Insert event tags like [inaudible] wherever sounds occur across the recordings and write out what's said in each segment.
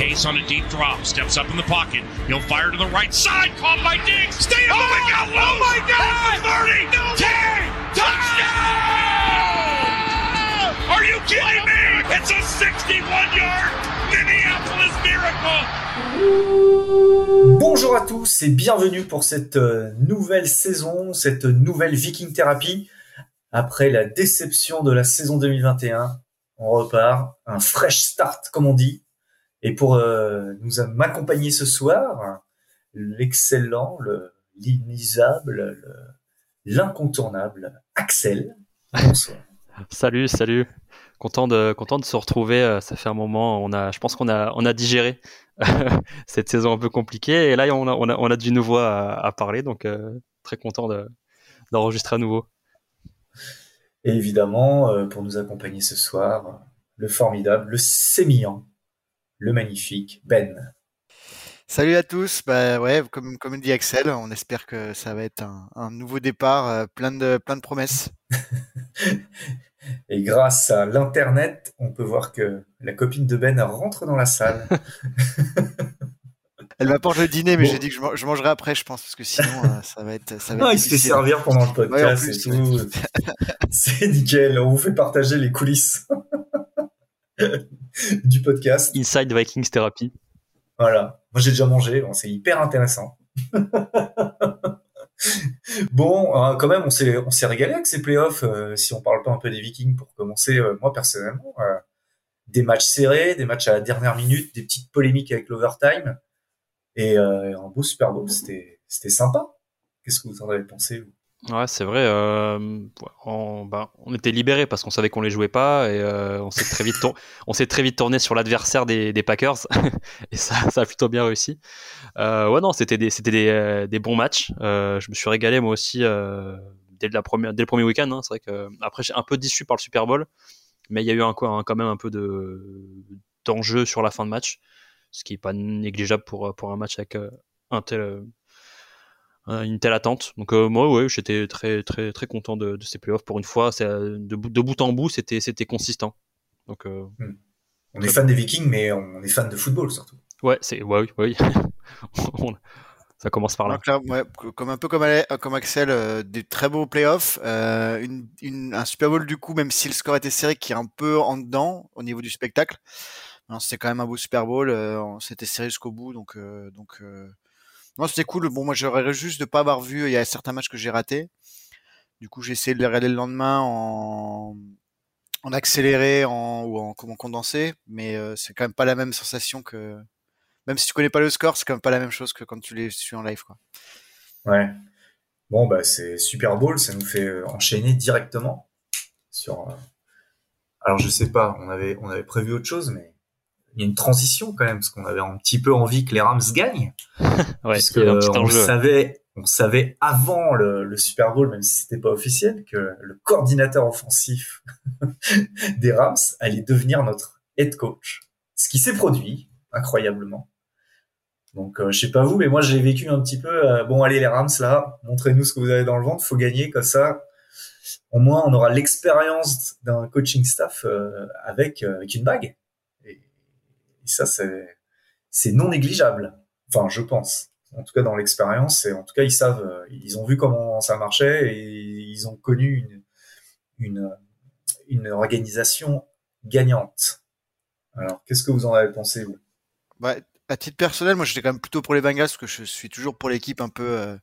Case on a deep drop, steps up in the pocket. He'll fire to the right side, caught by Diggs. Stay oh my God! Oh my God! 30, no 10, touchdown! Are you kidding me? It's a 61-yard Minneapolis miracle. Bonjour à tous et bienvenue pour cette euh, nouvelle saison, cette nouvelle Viking Therapy. Après la déception de la saison 2021, on repart, un fresh start comme on dit. Et pour euh, nous m'accompagner ce soir, l'excellent, le l'inisable, l'incontournable Axel. Bonsoir. salut, salut. Content de content de se retrouver. euh, Ça fait un moment. On a, je pense qu'on a on a digéré [laughs] cette saison un peu compliquée et là on a on a, on a du nouveau à, à parler. Donc euh, très content de d'enregistrer à nouveau. Et évidemment, pour nous accompagner ce soir, le formidable, le sémillant, le magnifique Ben. Salut à tous, bah ouais, comme, comme dit Axel, on espère que ça va être un, un nouveau départ euh, plein de plein de promesses. [laughs] Et grâce à l'internet, on peut voir que la copine de Ben rentre dans la salle. [laughs] Elle m'apporte le dîner, mais Bon. j'ai dit que je, man- je mangerai après, je pense, parce que sinon euh, ça va être ça va Ah, être il se fait servir pendant le Ouais, podcast plus, et tout. [laughs] C'est nickel. On vous fait partager les coulisses [laughs] du podcast. Inside Vikings Therapy. Voilà. Moi, j'ai déjà mangé. Bon, c'est hyper intéressant. [laughs] bon, euh, quand même, on s'est, on s'est régalé avec ces playoffs. euh, si on parle pas un peu des Vikings pour commencer, euh, moi, personnellement, euh, des matchs serrés, des matchs à la dernière minute, des petites polémiques avec l'overtime et un beau Super Bowl. C'était, c'était sympa. Qu'est-ce que vous en avez pensé, vous? Ouais, c'est vrai. euh, on, bah, on était libérés parce qu'on savait qu'on les jouait pas et euh, on s'est très vite [laughs] on s'est très vite tourné sur l'adversaire des, des Packers [laughs] et ça, ça a plutôt bien réussi. Euh, ouais, non, c'était des, c'était des, euh, des bons matchs. Euh, je me suis régalé moi aussi euh, dès la première, dès le premier week-end. Hein, c'est vrai que après j'ai un peu déçu par le Super Bowl, mais il y a eu un, quand même un peu de d'enjeu sur la fin de match, ce qui est pas négligeable pour pour un match avec un tel une telle attente. Donc euh, moi, ouais, j'étais très très très content de, de ces playoffs. Pour une fois, c'est, euh, de, bout- de bout en bout, c'était c'était consistant. Donc euh, On est fan des Vikings, mais on est fan de football surtout. ouais, c'est ouais, oui, [laughs] ça commence par là. Donc là, ouais, co- comme un peu comme, Axel, euh, des très beaux playoffs, euh, une, une, un Super Bowl du coup, même si le score était serré, qui est un peu en dedans au niveau du spectacle. Non, c'était quand même un beau Super Bowl, euh, on- c'était serré jusqu'au bout, donc euh, donc euh, c'était cool. Bon, moi, j'aurais juste de pas avoir vu. Il y a certains matchs que j'ai ratés. Du coup, j'ai essayé de les regarder le lendemain en en accéléré, en ou en comment condensé, mais euh, c'est quand même pas la même sensation que même si tu connais pas le score, c'est quand même pas la même chose que quand tu les suis en live, quoi. Ouais. Bon, bah, c'est Super Bowl, ça nous fait euh, enchaîner directement sur. euh, Alors, je sais pas, on avait, on avait prévu autre chose, mais il y a une transition quand même, parce qu'on avait un petit peu envie que les Rams gagnent. [laughs] Ouais, puisque on savait, on savait avant le, le Super Bowl, même si c'était pas officiel, que le coordinateur offensif [laughs] des Rams allait devenir notre head coach. Ce qui s'est produit, incroyablement. Donc, euh, je sais pas vous, mais moi j'ai vécu un petit peu. euh, bon, allez les Rams là, montrez-nous ce que vous avez dans le ventre, faut gagner comme ça. Au moins, on aura l'expérience d'un coaching staff euh, avec euh, avec une bague. Ça, c'est non négligeable. Enfin, je pense. En tout cas, dans l'expérience, et en tout cas, ils savent, euh, ils ont vu comment ça marchait et ils ont connu une organisation gagnante. Alors, qu'est-ce que vous en avez pensé vous? Ouais, à titre personnel, moi j'étais quand même plutôt pour les Bengals parce que je suis toujours pour l'équipe un peu euh,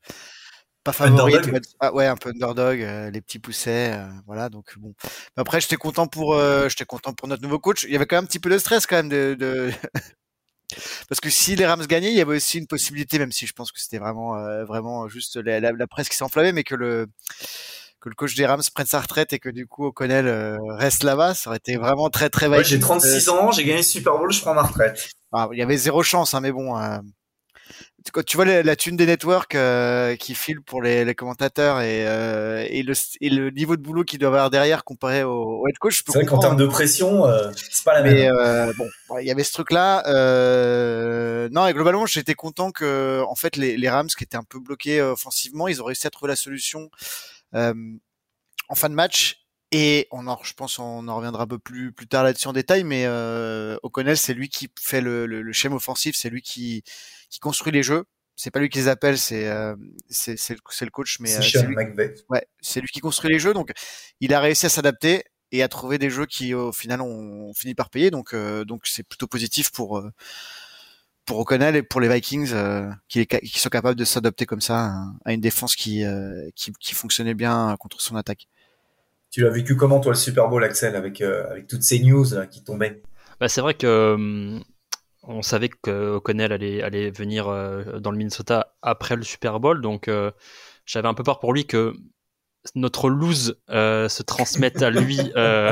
pas dire. Ah ouais, un peu underdog, euh, les petits poussets, euh, voilà. Donc bon. Après, j'étais content pour, euh, j'étais content pour notre nouveau coach. Il y avait quand même un petit peu de stress quand même de, de... [laughs] parce que si les Rams gagnaient, il y avait aussi une possibilité, même si je pense que c'était vraiment, euh, vraiment juste la, la, la presse qui s'est enflammée, mais que le que le coach des Rams prenne sa retraite et que du coup O'Connell euh, reste là-bas, ça aurait été vraiment très très Ouais, Vikings. J'ai 36 ans, j'ai gagné le Super Bowl, je prends ma retraite. Ah, il y avait zéro chance, hein, mais bon. euh, Quand tu vois la, la thune des networks euh, qui filent pour les, les commentateurs et, euh, et, le, et le niveau de boulot qu'ils doivent avoir derrière comparé au, au head coach, C'est vrai qu'en termes de pression, euh, c'est pas la même. Mais euh, bon, ouais, il y avait ce truc-là. Euh... Non, et globalement, j'étais content que, en fait, les, les Rams qui étaient un peu bloqués euh, offensivement, ils ont réussi à trouver la solution euh, en fin de match Et on en, je pense, on en reviendra un peu plus plus tard là-dessus en détail, mais euh, O'Connell, c'est lui qui fait le, le, le schéma offensif, c'est lui qui qui construit les jeux. C'est pas lui qui les appelle, c'est euh, c'est c'est le, coach, mais C'est euh, c'est lui, McVay. ouais, c'est lui qui construit les jeux. Donc, il a réussi à s'adapter et à trouver des jeux qui, au final, ont, fini par payer. Donc, euh, donc c'est plutôt positif pour euh, pour O'Connell et pour les Vikings euh, qui, qui sont capables de s'adapter comme ça à, à une défense qui, euh, qui qui fonctionnait bien contre son attaque. Tu l'as vécu comment, toi, le Super Bowl, Axel, avec, euh, avec toutes ces news là, qui tombaient? Bah, c'est vrai que hum, on savait que O'Connell allait, allait venir euh, dans le Minnesota après le Super Bowl, donc euh, j'avais un peu peur pour lui que notre lose euh, se transmette à lui [laughs] euh,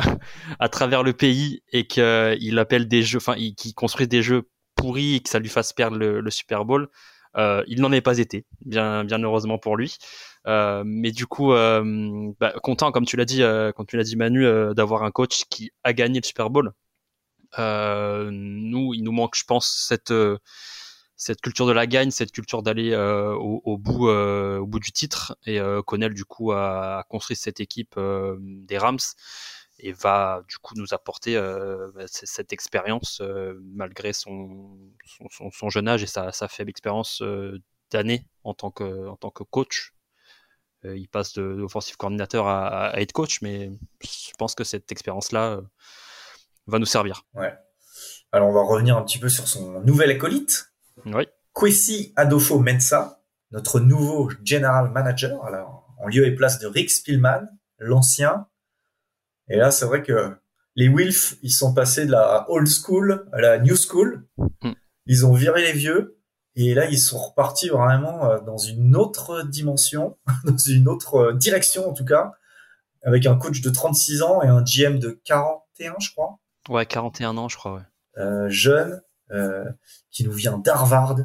à travers le pays et qu'il appelle des jeux, enfin, il- qu'il construise des jeux pourris et que ça lui fasse perdre le, le Super Bowl. Euh, il n'en est pas été, bien, bien heureusement pour lui. Euh, mais du coup, euh, bah, content, comme tu l'as dit, euh, tu l'as dit Manu, euh, d'avoir un coach qui a gagné le Super Bowl. Nous, il nous manque, je pense, cette cette culture de la gagne, cette culture d'aller au, bout au bout du titre. Et Connell, du coup, a, construit cette équipe des Rams et va du coup nous apporter bah, cette expérience malgré son, son, jeune âge et sa, faible expérience euh, d'année en en tant que coach. Euh, il passe de offensive coordinateur à, à head coach, mais je pense que cette expérience-là euh, va nous servir. Alors, on va revenir un petit peu sur son nouvel acolyte, Oui. Kwesi Adolfo Mensa, notre nouveau general manager, alors, en lieu et place de Rick Spielman, l'ancien. Et là, c'est vrai que les Wilf, ils sont passés de la old school à la new school. Mm. Ils ont viré les vieux. Et là, ils sont repartis vraiment euh, dans une autre dimension, [laughs] dans une autre euh, direction en tout cas, avec un coach de 36 ans et un GM de 41, je crois Ouais, 41 ans, je crois. Ouais. euh, jeune euh, qui nous vient d'Harvard,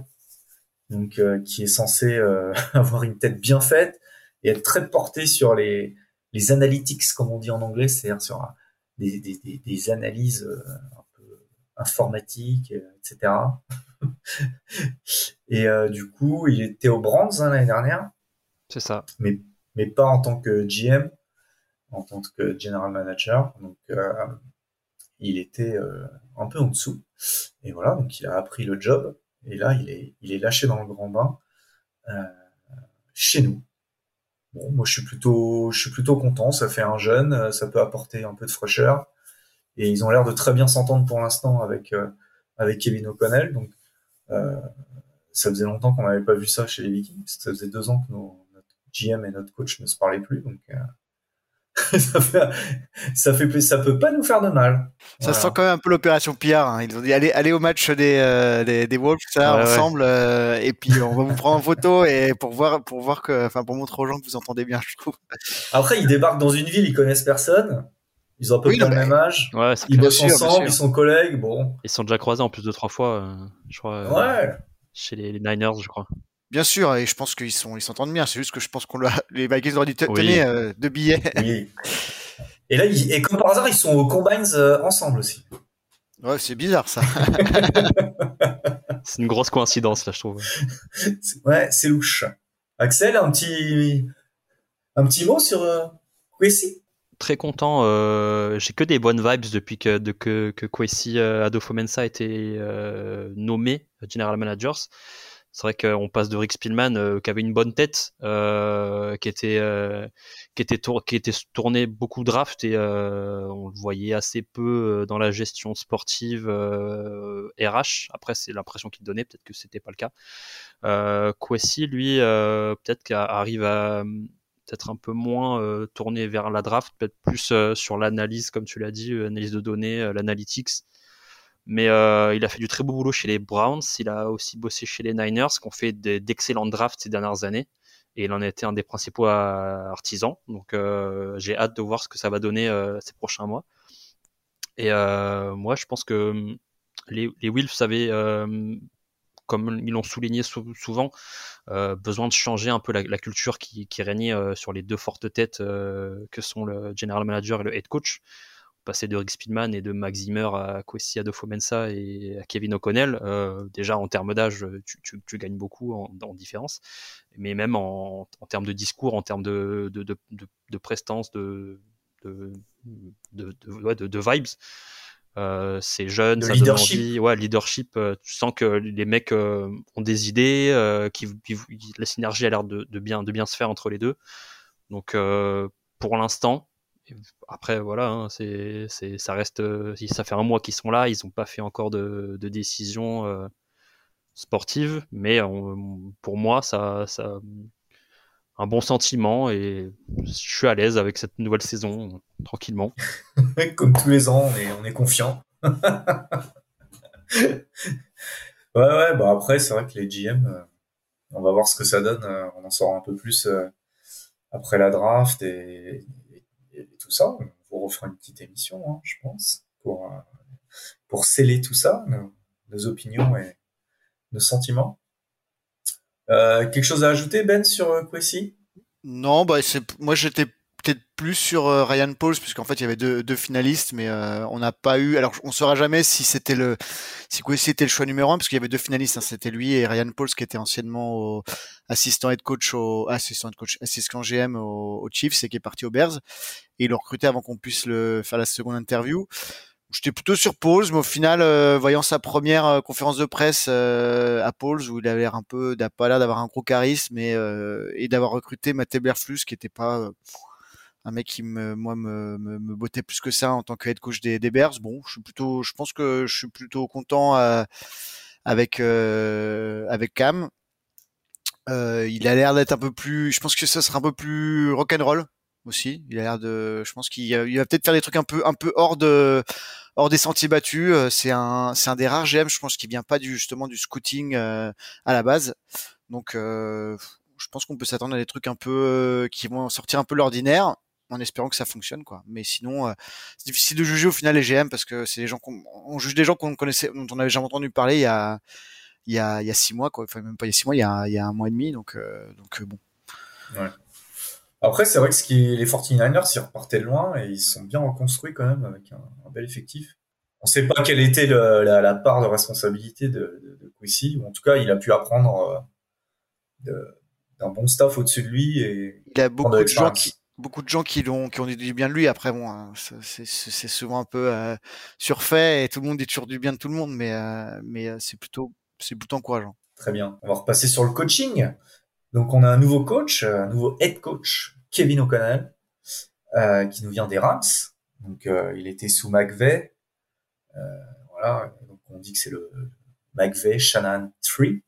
donc euh, qui est censé [laughs] avoir une tête bien faite et être très porté sur les les analytics comme on dit en anglais, c'est-à-dire sur des, des, analyses un peu informatiques, etc. [laughs] et euh, du coup, il était au Brands hein, l'année dernière, C'est ça. mais mais pas en tant que GM, en tant que general manager. Donc euh, il était euh, un peu en dessous. Et voilà, donc il a appris le job. Et là, il est, il est lâché dans le grand bain euh, chez nous. Bon, moi, je suis plutôt, je suis plutôt content. Ça fait un jeune, ça peut apporter un peu de fraîcheur. Et ils ont l'air de très bien s'entendre pour l'instant avec euh, avec Kevin O'Connell. Donc, ça faisait longtemps qu'on n'avait pas vu ça chez les Vikings. parce que Ça faisait deux ans que nos, notre GM et notre coach ne se parlaient plus. Donc, euh, [laughs] ça fait, ça fait, ça peut pas nous faire de mal. Ça Voilà. sent quand même un peu l'opération PR. Hein. Ils ont dit allez, allez au match des, euh, des, des Wolves ça, Ouais, ouais. ensemble euh, et puis on va vous prendre en photo et pour voir pour voir que enfin pour montrer aux gens que vous entendez bien je trouve. Après, ils débarquent dans une ville, ils connaissent personne. Ils ont à peu Oui, près non, le même âge. Ouais, Ils clair. bossent sûr, ensemble, ils sont collègues. Bon, Ils sont déjà croisés en plus de trois fois, euh, je crois, euh, ouais. chez les, les Niners, je crois. Bien sûr et je pense qu'ils sont ils s'entendent bien. C'est juste que je pense qu'on leur- [laughs] les Vikings auraient dû tenir euh, deux billets. Oui. Et là, ils- et comme par hasard, ils sont aux combines euh, ensemble aussi. Ouais c'est bizarre ça. C'est une grosse coïncidence, là, je trouve. [laughs] Ouais, c'est louche. Axel, un petit, un petit mot sur euh, Kwesi Très content. euh, J'ai que des bonnes vibes depuis que, de, que, que Kwesi euh, Adolfo-Mensa a été euh, nommé General Managers. C'est vrai qu'on passe de Rick Spielman euh, qui avait une bonne tête, qui était qui était tour- qui était tourné beaucoup draft et on le voyait assez peu dans la gestion sportive RH. Après, c'est l'impression qu'il donnait, peut-être que c'était pas le cas. Euh, Kwesi, lui, peut-être qu'arrive à peut-être un peu moins euh, tourné vers la draft, peut-être plus euh, sur l'analyse, comme tu l'as dit, euh, analyse de données, euh, l'analytics. Mais euh, il a fait du très beau boulot chez les Browns. Il a aussi bossé chez les Niners, qui ont fait d'excellents drafts ces dernières années. Et il en a été un des principaux euh, artisans. Donc euh, j'ai hâte de voir ce que ça va donner euh, ces prochains mois. Et euh, moi, je pense que hum, les, les Wilfs avaient, euh, comme ils l'ont souligné sou- souvent, euh, besoin de changer un peu la, culture qui, régnait euh, sur les deux fortes têtes euh, que sont le general manager et le head coach. Passer de Rick Spielman et de Max Zimmer à Kwesi Adolfo-Mensa et à Kevin O'Connell, déjà en termes d'âge, tu, gagnes beaucoup en, en différence, mais même en, termes de discours, en termes de, prestance, de vibes. Euh, c'est jeune, ça leadership. donne envie. Ouais, leadership. euh, tu sens que les mecs euh, ont des idées, euh, qui, qui- la synergie a l'air de, de bien, de bien se faire entre les deux. Donc, euh, pour l'instant, après voilà, hein, c'est, c'est, ça reste, ça fait un mois qu'ils sont là, ils n'ont pas fait encore de, de décision euh, sportive, mais on- pour moi, ça, ça, un bon sentiment et je suis à l'aise avec cette nouvelle saison, tranquillement. [laughs] Comme tous les ans, on est, on est confiant. [laughs] ouais, ouais, bah après, c'est vrai que les GM, euh, on va voir ce que ça donne. euh, on en saura un peu plus euh, après la draft et, tout ça. On vous une petite émission, hein, je pense, pour, pour sceller tout ça, nos opinions et nos sentiments. Euh, quelque chose à ajouter, Ben, sur euh, Kwesi? Non, bah c'est moi j'étais peut-être plus sur euh, Ryan Pauls puisqu'en fait il y avait deux, deux finalistes, mais euh, on n'a pas eu. Alors on saura jamais si c'était le si Kwesi était le choix numéro un parce qu'il y avait deux finalistes, hein, c'était lui et Ryan Pauls qui était anciennement au, assistant head coach au assistant head coach assistant GM au, au Chiefs et qui est parti aux Bears et ils l'ont recruté avant qu'on puisse le faire la seconde interview. J'étais plutôt sur Pauls, mais au final, euh, voyant sa première euh, conférence de presse euh, à Pauls, où il avait l'air un peu, pas l'air d'avoir un gros charisme et, euh, et d'avoir recruté Matt Eberflus, qui était pas euh, un mec qui me, moi, me, me, me bottait plus que ça en tant que head coach des, des Bears. Bon, je suis plutôt, je pense que je suis plutôt content avec avec Cam. Il a l'air d'être un peu plus, je pense que ça sera un peu plus rock'n'roll aussi. Il a l'air de, je pense qu'il il va peut-être faire des trucs un peu un peu hors de hors des sentiers battus. Euh, C'est un c'est un des rares GM, je pense, qui vient pas du justement du scouting euh, à la base. Donc euh, je pense qu'on peut s'attendre à des trucs un peu qui vont sortir un peu l'ordinaire en espérant que ça fonctionne quoi. Mais sinon euh, c'est difficile de juger au final les GM parce que c'est des gens qu'on on juge des gens qu'on connaissait dont on avait jamais entendu parler il y a il y a il y a six mois quoi. Enfin même pas il y a six mois, il y a il y a un mois et demi donc euh, donc bon. Après, c'est vrai que ce qui, les 49ers, ils repartaient de loin et ils sont bien reconstruits quand même avec un, un bel effectif. On sait pas quelle était le- la, la part de responsabilité de, de, de Kwesi, ou en tout cas, il a pu apprendre euh, d'un bon staff au-dessus de lui et Il a beaucoup de gens qui beaucoup de gens qui l'ont qui ont dit du bien de lui après bon hein, c'est souvent un peu euh, surfait et tout le monde dit toujours du bien de tout le monde mais euh, mais euh, c'est plutôt c'est plutôt encourageant. Très bien. On va repasser sur le coaching. Donc, on a un nouveau coach, un nouveau head coach, Kevin O'Connell, euh, qui nous vient des Rams. Donc, euh, il était sous McVay. Euh, voilà. Donc, on dit que c'est le McVay Shannon Tree.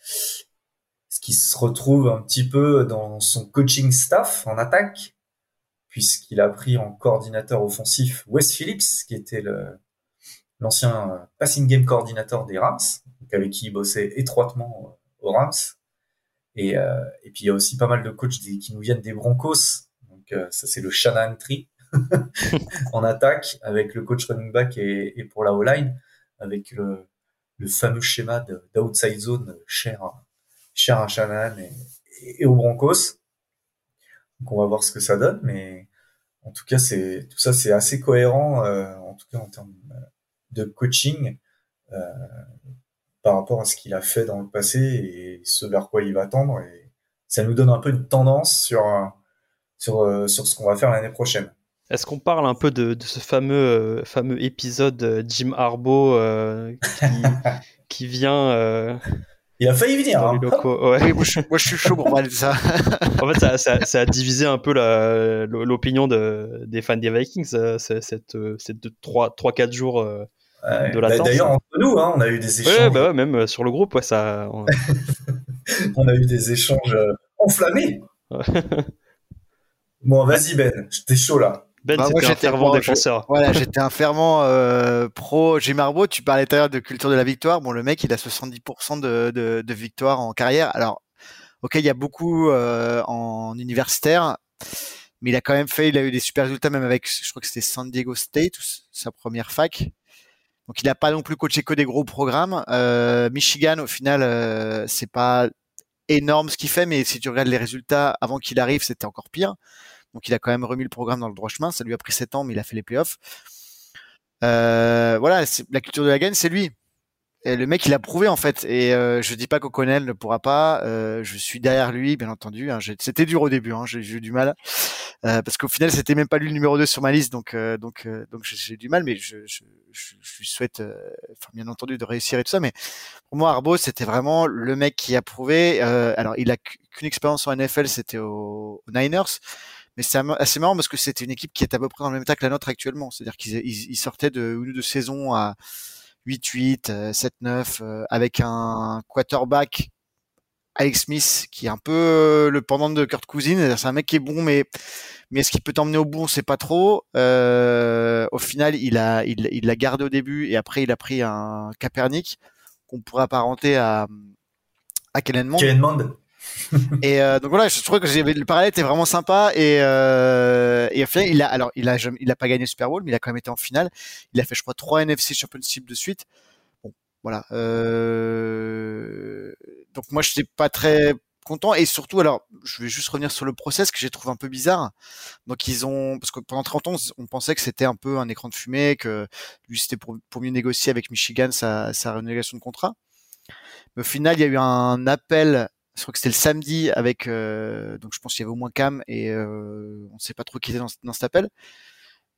Ce qui se retrouve un petit peu dans son coaching staff en attaque, puisqu'il a pris en coordinateur offensif Wes Phillips, qui était le, l'ancien euh, passing game coordinateur des Rams, avec qui il bossait étroitement euh, aux Rams. Et, euh, et puis il y a aussi pas mal de coachs qui nous viennent des Broncos. Donc euh, ça c'est le Shannon Tree [laughs] en attaque avec le coach running back et, pour la O-line avec le, le fameux schéma de- d'outside zone cher, cher à et, et, et aux Broncos. Donc on va voir ce que ça donne, mais en tout cas c'est tout ça c'est assez cohérent euh, en tout cas en termes euh, de coaching euh, par rapport à ce qu'il a fait dans le passé et ce vers quoi il va tendre. Et ça nous donne un peu une tendance sur, sur, euh, sur ce qu'on va faire l'année prochaine. Est-ce qu'on parle un peu de, de ce fameux, euh, fameux épisode Jim Harbaugh euh, qui, [laughs] qui vient euh, Il a failli venir. hein. les locaux ouais. Oui, moi je, moi, je suis chaud pour parler de ça. [laughs] En fait, ça, ça- ça a divisé un peu la- l'opinion de, des fans des Vikings, euh, cette, cette 3-4 jours. D'ailleurs, entre nous, hein, on a eu des échanges. Ouais, bah ouais, même sur le groupe, ouais, ça. on- [laughs] a eu des échanges enflammés. [laughs] bon, vas-y Ben, j'étais chaud là. Ben, Bah, moi, c'était un j'étais- fervent bon, défenseur. Voilà, [laughs] j'étais un fervent euh, pro Jim Harbaugh. Tu parlais tout à l'heure de culture de la victoire. Bon, le mec, il a 70% de, de, de victoire en carrière. Alors, ok, il y a beaucoup euh, en universitaire, mais il a quand même fait, il a eu des super résultats, même avec, je crois que c'était San Diego State, sa première fac. Donc, il n'a pas non plus coaché que des gros programmes. Euh, Michigan, au final, euh, c'est pas énorme ce qu'il fait, mais si tu regardes les résultats avant qu'il arrive, c'était encore pire. Donc il a quand même remis le programme dans le droit chemin. Ça lui a pris 7 ans, mais il a fait les playoffs. Euh, voilà, la culture de la gagne, c'est lui. Et le mec, il a prouvé en fait. Et euh, je dis pas qu'O'Connell ne pourra pas. Euh, je suis derrière lui, bien entendu. Hein. C'était dur au début. Hein. J'ai eu du mal euh, parce qu'au final, c'était même pas lui le numéro 2 sur ma liste. Donc, euh, donc, euh, donc j'ai du mal. Mais je, je, je, je lui souhaite, enfin, bien entendu, de réussir et tout ça. Mais pour moi, Arbo, c'était vraiment le mec qui a prouvé. alors, il a qu'une expérience en NFL, c'était aux, Niners. Mais c'est assez marrant parce que c'était une équipe qui est à peu près dans le même état que la nôtre actuellement. C'est-à-dire qu'ils ils, sortaient de une ou deux saisons à 8-8, 7-9, euh, euh, avec un quarterback Alex Smith qui est un peu euh, le pendant de Kurt Cousin. C'est un mec qui est bon, mais mais est-ce qu'il peut t'emmener au bout? On sait pas trop. Au final, il a il, il l'a gardé au début et après il a pris un Kaepernick qu'on pourrait apparenter à à Kellen Mond. Kellen Mond [laughs] et euh, donc voilà, je trouve que le parallèle était vraiment sympa et euh, et au final il a alors il a il a pas gagné Super Bowl mais il a quand même été en finale. Il a fait je crois trois NFC Championship de suite. Bon voilà. Euh... Donc moi je suis pas très content et surtout alors je vais juste revenir sur le process que j'ai trouvé un peu bizarre. Donc ils ont parce que pendant 30 ans on pensait que c'était un peu un écran de fumée que lui c'était pour, mieux négocier avec Michigan sa, sa renégociation de contrat. Mais au final il y a eu un appel je crois que c'était le samedi avec euh, donc je pense qu'il y avait au moins Cam et euh, on ne sait pas trop qui était dans, cet appel.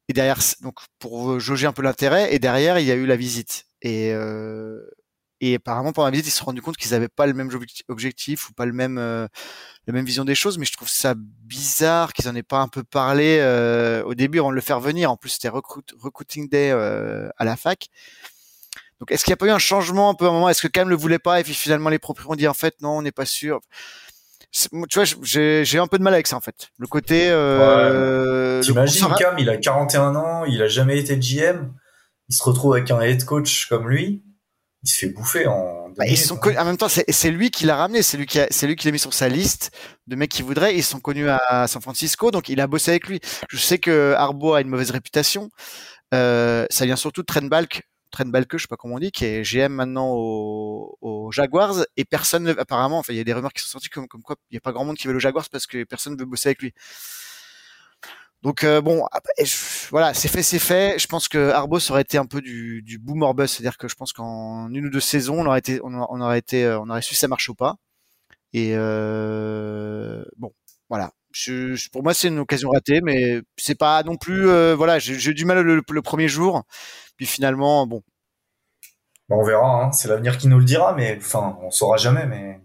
Et derrière donc pour jauger un peu l'intérêt et derrière il y a eu la visite. Et euh, et apparemment pendant la visite ils se sont rendus compte qu'ils n'avaient pas le même objectif ou pas le même euh, la même vision des choses mais je trouve ça bizarre qu'ils en aient pas un peu parlé euh, au début avant de le faire venir. En plus c'était recruiting day euh, à la fac donc, est-ce qu'il n'y a pas eu un changement un peu à un moment? Est-ce que Cam le voulait pas et puis finalement les propriétaires ont dit en fait non, on n'est pas sûr? Tu vois, j'ai un peu de mal avec ça en fait. Le côté. Euh, T'imagines Cam, il a 41 ans, il a jamais été GM, il se retrouve avec un head coach comme lui, il se fait bouffer en. Bah, ils sont En même temps, c'est lui qui l'a ramené, c'est lui qui c'est lui qui l'a mis sur sa liste de mecs qui voudraient. Ils sont connus à San Francisco, donc il a bossé avec lui. Je sais que Arbo a une mauvaise réputation. Euh, ça vient surtout de Trent Balk, Trent Balke, je sais pas comment on dit, qui est GM maintenant aux, Jaguars et personne apparemment, enfin il y a des rumeurs qui sont sorties comme, quoi il y a pas grand monde qui veut le Jaguars parce que personne ne veut bosser avec lui. Donc euh, bon, voilà, c'est fait, c'est fait. Je pense que Arbos aurait été un peu du, boom or bust, c'est-à-dire que je pense qu'en une ou deux saisons, on aurait été, on, aurait été, euh, on aurait su si ça marche ou pas. Et euh, bon, voilà. Pour moi, c'est une occasion ratée, mais c'est pas non plus. Voilà, j'ai du mal le, premier jour. Puis finalement, bon. on verra, hein. c'est l'avenir qui nous le dira, mais enfin, on saura jamais, mais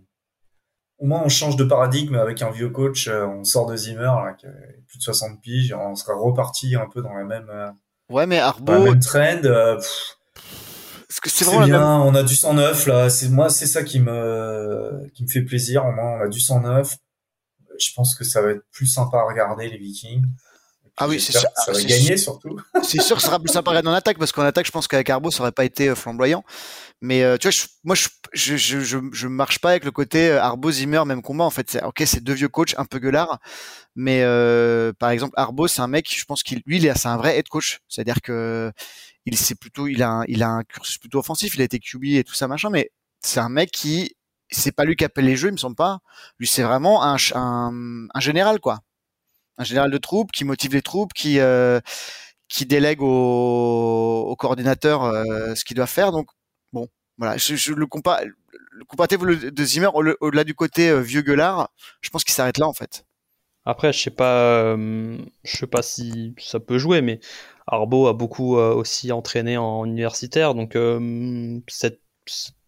au moins on change de paradigme avec un vieux coach, euh, on sort de Zimmer, là, qui a plus de 60 piges, on sera reparti un peu dans la même, euh, ouais, mais Arbo... même trend. Euh, que c'est bien, on a du 109 là, c'est moi c'est ça qui me qui me fait plaisir, au moins on a du 109. Je pense que ça va être plus sympa à regarder les Vikings. Ah oui, c'est sûr. Ça va gagner surtout. [laughs] C'est sûr que ça sera plus sympa en attaque parce qu'en attaque, je pense qu'avec Arbo, ça aurait pas été euh, flamboyant. Mais euh, tu vois, moi, je, je, je, je, marche pas avec le côté euh, Arbo, Zimmer, même combat. En fait, ok, c'est deux vieux coachs un peu gueulards, mais par exemple, Arbo, c'est un mec, je pense qu'il, lui, c'est un vrai head coach. C'est-à-dire que il c'est plutôt, il a, un, il a un cursus plutôt offensif. Il a été QB et tout ça machin, mais c'est un mec qui, c'est pas lui qui appelle les jeux, il me semble pas. Lui, c'est vraiment un, un, un général, quoi un général de troupes qui motive les troupes, qui euh, qui délègue au, coordinateur euh, ce qu'il doit faire. Donc bon, voilà, je, le compare le comparatif de Zimmer au-delà du côté euh, vieux gueulard, je pense qu'il s'arrête là en fait. Après, je sais je sais pas si ça peut jouer, mais Arbo a beaucoup aussi entraîné en universitaire, donc cette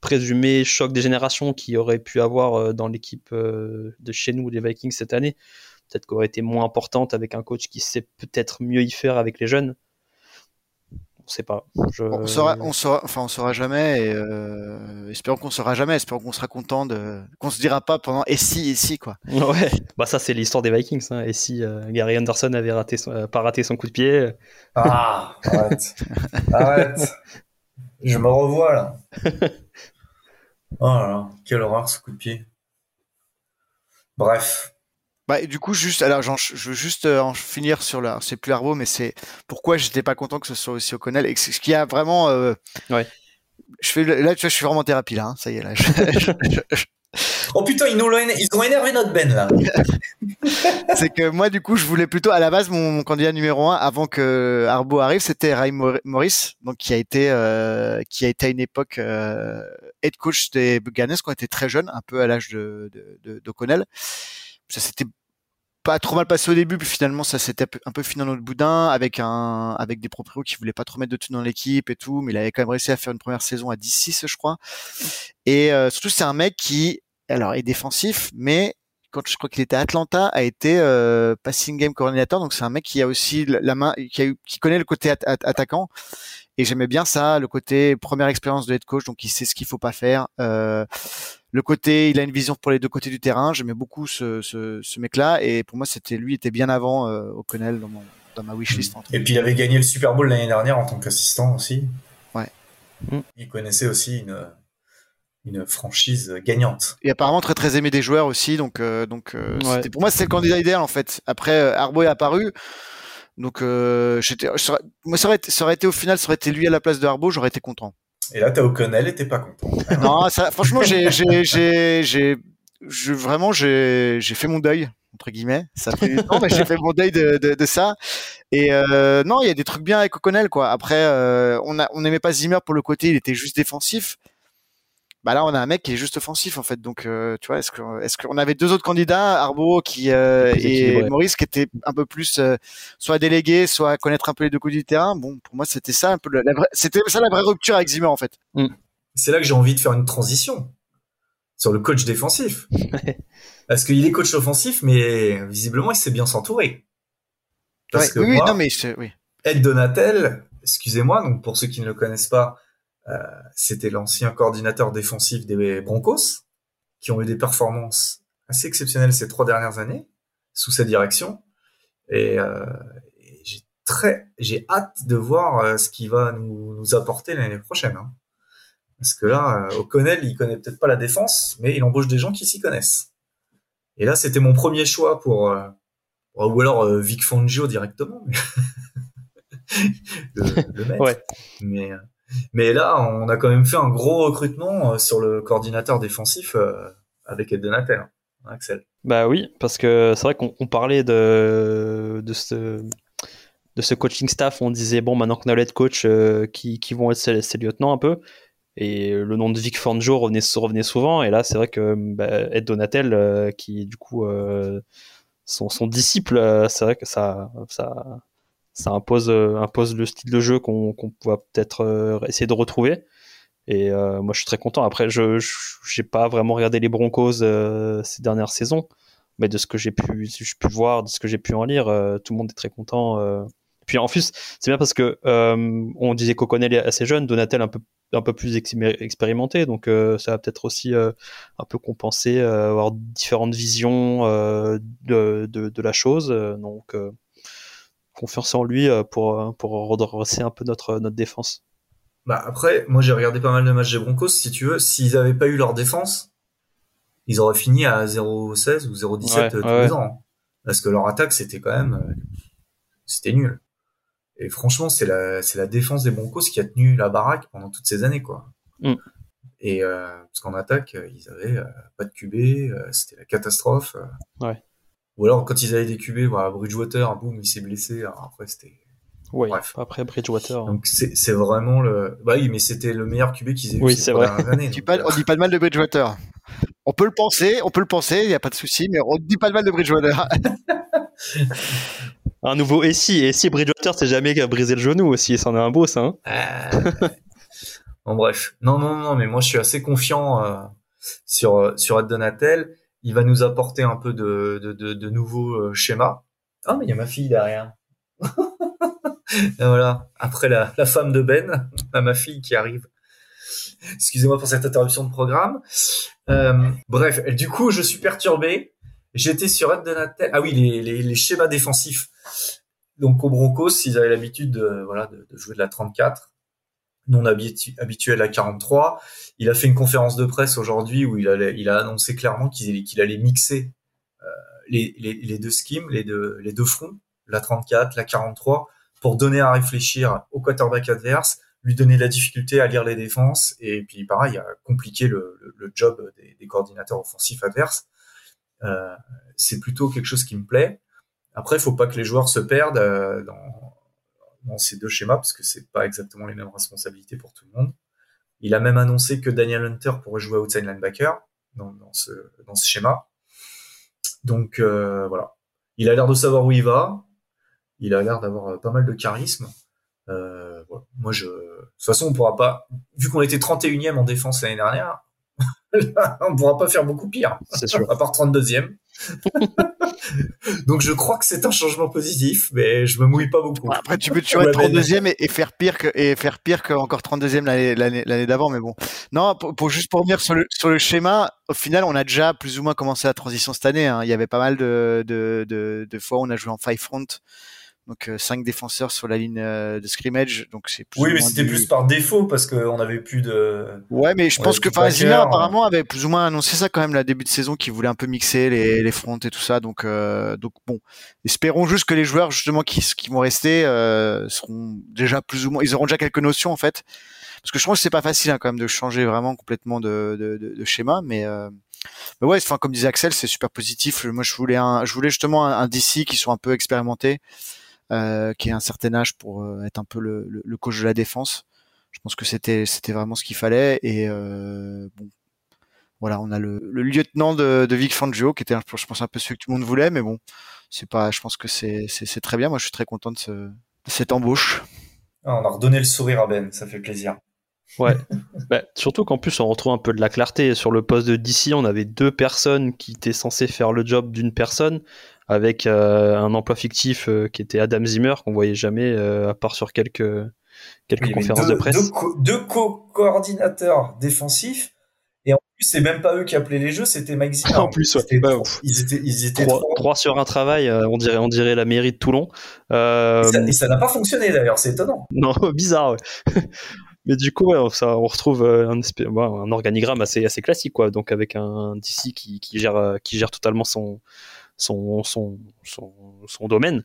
présumé choc des générations qui aurait pu avoir dans l'équipe de chez nous, les Vikings cette année, peut-être qu'aurait été moins importante avec un coach qui sait peut-être mieux y faire avec les jeunes. On sait pas. On saura, on saura, enfin on saura jamais. Et euh, espérons qu'on saura jamais. Espérons qu'on sera content de, qu'on se dira pas pendant et si et si quoi. [laughs] Ouais. Bah ça c'est l'histoire des Vikings. Hein. Et si euh, Gary Anderson avait raté son, pas raté son coup de pied. Euh. Ah arrête, [laughs] arrête. Je me revois là. [laughs] Oh là là, quelle horreur ce coup de pied. Bref, bah, du coup, juste, alors, je veux juste euh, en finir sur là. C'est plus Arbo, mais c'est pourquoi j'étais pas content que ce soit aussi O'Connell. Et ce qui a vraiment. Euh, ouais. Je fais là, tu vois, je suis vraiment en thérapie là. Hein, ça y est là. [laughs] Oh putain, ils, nous éner- ils ont énervé notre Ben là. [laughs] c'est que moi, du coup, je voulais plutôt, à la base, mon, mon candidat numéro un, avant que Arbo arrive, c'était Ray Mor- Morris, donc qui a été, euh, qui a été à une époque euh, head coach des Buccaneers, quand on était très jeune, un peu à l'âge de, de, de, d'O'Connell. Ça s'était pas trop mal passé au début, puis finalement, ça s'était un peu- fini dans notre boudin, avec un, avec des proprios qui voulaient pas trop mettre de thunes dans l'équipe et tout, mais il avait quand même réussi à faire une première saison à 10-6, je crois. Et euh, surtout, c'est un mec qui, alors, est défensif, mais quand je crois qu'il était à Atlanta, a été euh, passing game coordinator. Donc c'est un mec qui a aussi la main, qui, a eu, qui connaît le côté at- at- attaquant. Et j'aimais bien ça, le côté première expérience de head coach, donc il sait ce qu'il faut pas faire. Euh, le côté, il a une vision pour les deux côtés du terrain. J'aimais beaucoup ce, ce, ce mec-là, et pour moi, c'était lui était bien avant euh, O'Connell dans, mon, dans ma wishlist. entre Et puis il avait gagné le Super Bowl l'année dernière en tant qu'assistant aussi. Ouais. Mm. Il connaissait aussi une, une franchise gagnante. et apparemment très très aimé des joueurs aussi donc euh, donc euh, Ouais. pour moi c'était le candidat idéal en fait après euh, Arbo est apparu donc euh, j'étais moi ça aurait, été, ça aurait été au final ça aurait été lui à la place de Arbo j'aurais été content. Et là, t'as O'Connell et t'es pas content. [laughs] non ça franchement j'ai j'ai j'ai j'ai je, vraiment j'ai j'ai fait mon deuil entre guillemets. Ça fait du temps mais j'ai fait mon deuil de, de, de ça. Et euh, non il y a des trucs bien avec O'Connell quoi. Après euh, on a on n'aimait pas Zimmer pour le côté il était juste défensif bah là on a un mec qui est juste offensif en fait donc euh, tu vois est-ce que est-ce qu'on avait deux autres candidats Arbo qui euh, et. Maurice qui étaient un peu plus euh, soit délégués soit connaître un peu les deux côtés du terrain? Bon pour moi c'était ça un peu la, la vraie c'était ça la vraie rupture avec Zimmer en fait C'est là que j'ai envie de faire une transition sur le coach défensif. [laughs] Parce qu'il est coach offensif, mais visiblement, il sait bien s'entourer. Parce Ouais, que oui, oui, moi, non mais je- oui Ed Donatel, excusez-moi, donc pour ceux qui ne le connaissent pas, c'était l'ancien coordinateur défensif des Broncos, qui ont eu des performances assez exceptionnelles ces trois dernières années sous sa direction. Et, euh, et j'ai très, j'ai hâte de voir euh, ce qu'il va nous, nous apporter l'année prochaine. hein. Parce que là, euh, O'Connell, il connaît peut-être pas la défense, mais il embauche des gens qui s'y connaissent. Et là, c'était mon premier choix pour, euh, ou alors euh, Vic Fangio directement. mais- [laughs] le, le maître. Ouais. Mais, euh, mais là, on a quand même fait un gros recrutement euh, sur le coordinateur défensif euh, avec Ed Donatel, hein, Axel. Bah oui, parce que c'est vrai qu'on on parlait de, de, ce, de ce coaching staff, on disait, bon, maintenant qu'on a le coach, euh, qui, qui vont être ses, lieutenants un peu. Et le nom de Vic Fangio revenait, souvent. Et là, c'est vrai que bah, Ed Donatel, qui du coup, son, son disciple, c'est vrai que ça, ça, ça impose, euh, impose le style de jeu qu'on qu'on va peut-être euh, essayer de retrouver. Et euh, moi, je suis très content. Après, je j'ai pas vraiment regardé les Broncos euh, ces dernières saisons, mais de ce que j'ai pu, pu voir, de ce que j'ai pu en lire, euh, tout le monde est très content. euh. Puis en plus, c'est bien parce que on disait qu'O'Connell est assez jeune, Donatel un peu un peu plus expéri- expérimenté, donc ça va peut-être aussi un peu compenser, avoir différentes visions de, de, de la chose. donc confiance en lui euh, pour pour redresser un peu notre notre défense. Bah après, moi j'ai regardé pas mal de matchs des Broncos. Si tu veux, s'ils avaient pas eu leur défense, ils auraient fini à 0-16 ou 0-17 Ouais, euh, tous ouais. les ans. hein. Parce que leur attaque, c'était quand même, euh, c'était nul. Et franchement, c'est la, c'est la défense des Broncos qui a tenu la baraque pendant toutes ces années, quoi. Mm. Et euh, parce qu'en attaque, euh, ils avaient euh, pas de QB, euh, c'était la catastrophe. euh. Ouais. Ou alors quand ils avaient des QB, voilà, Bridgewater, boum, il s'est blessé. Alors après, c'était Ouais. Bref. Après Bridgewater. donc c'est c'est vraiment le. Bah oui, mais c'était le meilleur QB qu'ils aient eu Oui, ces c'est vrai. dit donc, pas- euh, on dit pas de mal de Bridgewater. On peut le penser, on peut le penser, il n'y a pas de souci, mais on dit pas de mal de Bridgewater. [laughs] Un nouveau Essie. Et si Bridgewater s'est jamais brisé le genou aussi, c'en est un beau ça. hein. Euh, [laughs] bon bref, non non non, mais moi je suis assez confiant euh, sur euh, sur Ed Donatel. Il va nous apporter un peu de de, de, de nouveaux euh, schémas. Ah mais il y a ma fille derrière. [laughs] Et voilà. Après la, la femme de Ben, à ma fille qui arrive. Excusez-moi pour cette interruption de programme. Euh, bref, du coup je suis perturbé. J'étais sur Ed Donatel. Ah oui, les, les, les schémas défensifs. Donc au Broncos, ils avaient l'habitude de, voilà, de, de jouer de la 34 non habitu- habitué à la 43. Il a fait une conférence de presse aujourd'hui où il, a annoncé clairement qu'il allait mixer euh, les, deux schemes, les deux, fronts, la 34, la 43, pour donner à réfléchir au quarterback adverse, lui donner de la difficulté à lire les défenses et puis pareil à compliquer le, job des, des, coordinateurs offensifs adverses. Euh, c'est plutôt quelque chose qui me plaît. Après, il faut pas que les joueurs se perdent euh, dans, dans, ces deux schémas parce que c'est pas exactement les mêmes responsabilités pour tout le monde. Il a même annoncé que Daniel Hunter pourrait jouer outside linebacker dans, dans ce dans ce schéma. Donc euh, voilà, il a l'air de savoir où il va. Il a l'air d'avoir pas mal de charisme. Euh, Moi, je, de toute façon, on pourra pas, vu qu'on était 31e en défense l'année dernière, [laughs] on pourra pas faire beaucoup pire. C'est sûr. À part 32e. [laughs] [laughs] Donc je crois que c'est un changement positif, mais je me mouille pas beaucoup. Après tu peux tu être 32e et, faire pire que et faire pire que encore 32e l'année l'année d'avant, mais bon. Non, pour, juste pour revenir sur le sur le schéma, au final on a déjà plus ou moins commencé la transition cette année. Hein. Il y avait pas mal de de, de, de fois où on a joué en five front donc euh, cinq défenseurs sur la ligne euh, de scrimmage. Donc c'est oui mais c'était plus par défaut parce qu'on avait plus de ouais mais je pense que par Zimmer apparemment avait plus ou moins annoncé ça quand même la début de saison qui voulait un peu mixer les, les fronts et tout ça. Donc euh, donc bon. Espérons juste que les joueurs justement qui, qui vont rester seront déjà plus ou moins ils auront déjà quelques notions en fait. Parce que je pense que c'est pas facile hein, quand même de changer vraiment complètement de, de, de, de schéma mais mais ouais, enfin comme disait Axel, c'est super positif. Moi, je voulais un, je voulais justement un, un DC qui soit un peu expérimenté, euh, qui a un certain âge pour euh, être un peu le, le, coach de la défense. Je pense que c'était c'était vraiment ce qu'il fallait et euh, bon voilà, on a le, le lieutenant de, de Vic Fangio qui était, je pense, un peu celui que tout le monde voulait, mais bon, c'est pas, je pense que c'est, c'est, très bien. Moi, je suis très content de, ce, de cette embauche. Ah, on a redonné le sourire à Ben, ça fait plaisir. Ouais, [laughs] bah, surtout qu'en plus, on retrouve un peu de la clarté. Sur le poste de DC, on avait deux personnes qui étaient censées faire le job d'une personne avec euh, un emploi fictif euh, qui était Adam Zimmer qu'on voyait jamais euh, à part sur quelques quelques conférences de presse. Deux, co-coordinateurs défensifs et en plus c'est même pas eux qui appelaient les jeux, c'était Mike Zimmer. en plus, ouais. ils étaient ils étaient trois, sur un travail, on dirait on dirait la mairie de Toulon. Et ça n'a pas fonctionné d'ailleurs, c'est étonnant. [laughs] Non, bizarre. Ouais. [laughs] Mais du coup, ça, on retrouve un, un organigramme assez, assez classique, quoi. Donc avec un DC qui, qui gère, qui gère totalement son, son, son, son, domaine.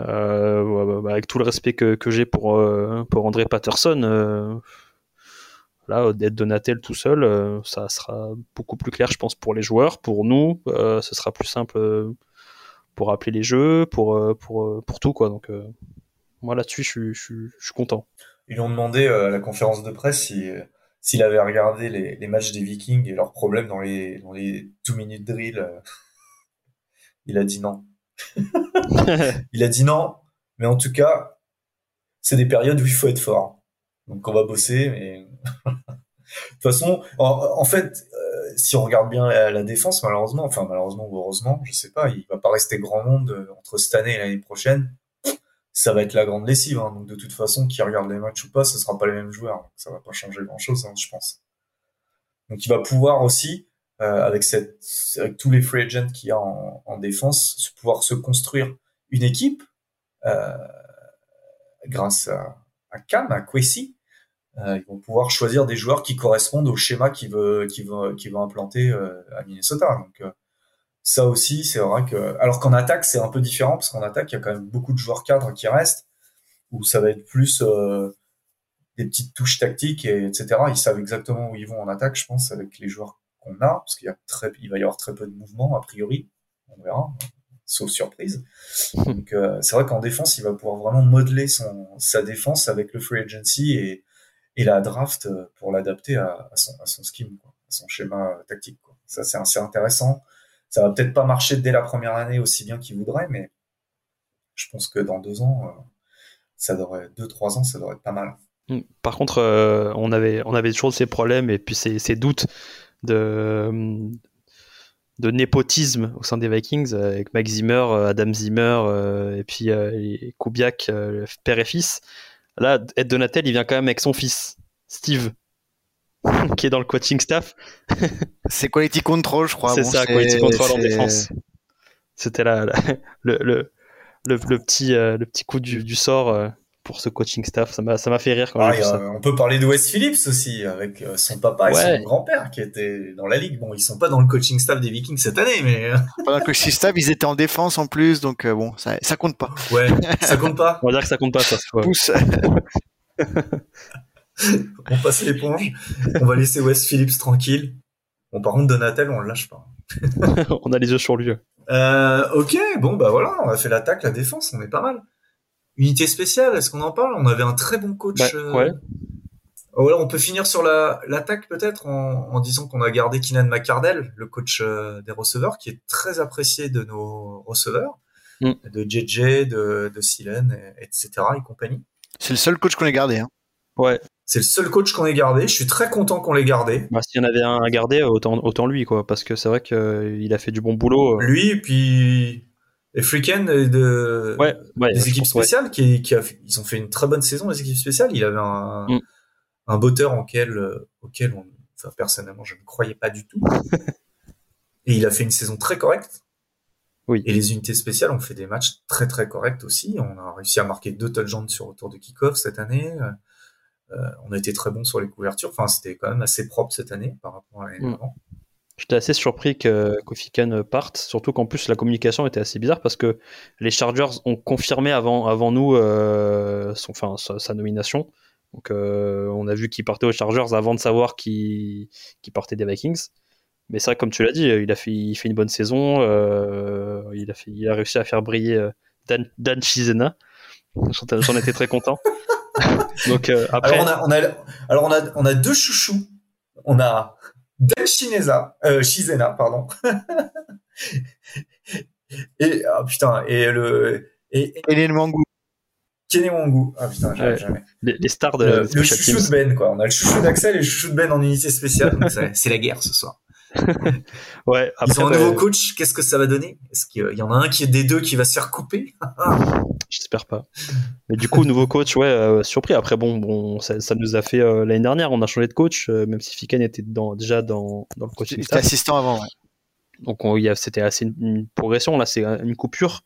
Euh, avec tout le respect que, que j'ai pour, euh, pour André Patterson, euh, là, d'être Donatel tout seul, ça sera beaucoup plus clair, je pense, pour les joueurs. Pour nous, ce sera plus simple pour appeler les jeux, pour, pour, pour tout. Quoi. Donc, moi, là-dessus, je, je, je, suis content. Ils ont demandé à la conférence de presse si s'il avait regardé les, les, matchs des Vikings et leurs problèmes dans les, dans les two minute drill il a dit non. [laughs] il a dit non, mais en tout cas, c'est des périodes où il faut être fort. Donc on va bosser, mais [laughs] de toute façon, en, fait, euh, si on regarde bien la, défense, malheureusement, enfin malheureusement ou heureusement, je sais pas, il va pas rester grand monde euh, entre cette année et l'année prochaine. Ça va être la grande lessive. Hein. Donc de toute façon, qui regarde les matchs ou pas, ce sera pas les mêmes joueurs. Ça va pas changer grand chose, hein, je pense. Donc il va pouvoir aussi euh, avec, cette, avec tous les free agents qu'il y a en, en, défense, pouvoir se construire une équipe euh, grâce à, à Cam, à Kwesi. Euh, ils vont pouvoir choisir des joueurs qui correspondent au schéma qu'ils veut, qu'ils veut, qu'ils veut implanter euh, à Minnesota. Donc euh, ça aussi, c'est vrai que alors qu'en attaque c'est un peu différent parce qu'en attaque il y a quand même beaucoup de joueurs cadres qui restent où ça va être plus des petites touches tactiques et etc. Ils savent exactement où ils vont en attaque, je pense, avec les joueurs qu'on a, parce qu'il il va y avoir très peu de mouvements a priori, on verra, sauf surprise. Donc euh, c'est vrai qu'en défense, il va pouvoir vraiment modeler son, sa défense avec le free agency et, et la draft euh, pour l'adapter à, à, son, à son scheme, quoi, à son schéma tactique. Quoi. Ça c'est assez intéressant. Ça va peut-être pas marcher dès la première année aussi bien qu'il voudrait, mais je pense que dans deux ans, euh, ça devrait, deux trois ans, ça devrait être pas mal. Hmm. Par contre, on avait on avait toujours ces problèmes et puis ces, ces doutes de, de népotisme au sein des Vikings avec Max Zimmer, Adam Zimmer euh, et puis euh, Kubiak, euh, père et fils. Là, Ed Donatel, il vient quand même avec son fils, Steve, [laughs] qui est dans le coaching staff. c'est quality control, je crois. C'est ça, quality control en défense. C'était là, [laughs] le, le, le, petit, le petit coup du, du sort pour ce coaching staff. Ça m'a, ça m'a fait rire quand même. Ah, on peut parler de Wes Phillips aussi, avec euh, son papa et son grand-père qui étaient dans la ligue. Bon, ils sont pas dans le coaching staff des Vikings cette année, mais. Euh, [laughs] pas dans le coaching staff, ils étaient en défense en plus, donc euh, bon, ça, ça compte pas. Ouais, ça compte pas. on va dire que ça compte pas, ça. Pousse. [laughs] on passe l'éponge. On va laisser West Phillips tranquille. Bon, par contre, Donatel, on le lâche pas. [laughs] on a les yeux sur lui. Euh, ok, bon, bah voilà, on a fait l'attaque, la défense, on est pas mal. Unité spéciale, est-ce qu'on en parle? On avait un très bon coach. Bah, euh, ouais. Oh, on peut finir sur la l'attaque peut-être en, en disant qu'on a gardé Keenan McCardell, le coach euh, des receveurs, qui est très apprécié de nos receveurs, Mm. de JJ, de, de Silen, et- etc. et compagnie. C'est le seul coach qu'on ait gardé. Hein. Ouais. C'est le seul coach qu'on ait gardé. Je suis très content qu'on l'ait gardé. Bah, s'il y en avait un à garder, autant, autant lui, quoi. Parce que c'est vrai qu'il a fait du bon boulot. euh. Lui, et puis et Freaken de Ouais, ouais. des équipes pense, ouais. spéciales qui, qui a, ils ont fait une très bonne saison les équipes spéciales il avait un, Mm. un botteur auquel euh, auquel on, enfin, personnellement je ne croyais pas du tout [laughs] et il a fait une saison très correcte Oui. et les unités spéciales ont fait des matchs très très corrects aussi on a réussi à marquer deux touchdowns sur retour de kick-off cette année Euh, euh, on a été très bon sur les couvertures enfin c'était quand même assez propre cette année par rapport à l'année Mm. d'avant. J'étais assez surpris que Kofi Khan parte, surtout qu'en plus la communication était assez bizarre parce que les Chargers ont confirmé avant, avant nous euh, son, enfin, sa, sa nomination. Donc euh, on a vu qu'il partait aux Chargers avant de savoir qu'il qu'il partait des Vikings. Mais vrai, comme tu l'as dit, il a fait, il fait une bonne saison. euh, il, a fait, il a réussi à faire briller euh, Dan, Dan Chizena. J'en j'en étais très content. [laughs] Donc euh, après, Alors on a, on a, alors on a, on a deux chouchous. On a Dan Shineza, euh, Shizena, pardon. [laughs] et ah putain, et le et, et. Kenny Wangu. Ah putain, j'arrive Ouais. jamais. les, les stars de Le, la le Special chouchou de. Ben, quoi. On a le chouchou d'Axel et le chouchou de Ben en unité spéciale. [laughs] C'est la guerre ce soir. Ouais, Ils ont un nouveau coach. Qu'est-ce que ça va donner? Est-ce qu'il y en a un qui est des deux qui va se faire couper? [laughs] J'espère pas. Mais du coup, nouveau coach, ouais, euh, surpris. Après, bon, bon ça, ça nous a fait euh, l'année dernière, on a changé de coach, euh, même si Fiken était dans, déjà dans, dans le Il coaching était staff. assistant avant. Ouais. Donc, on- il y a- c'était assez une, une progression. Là, c'est une coupure.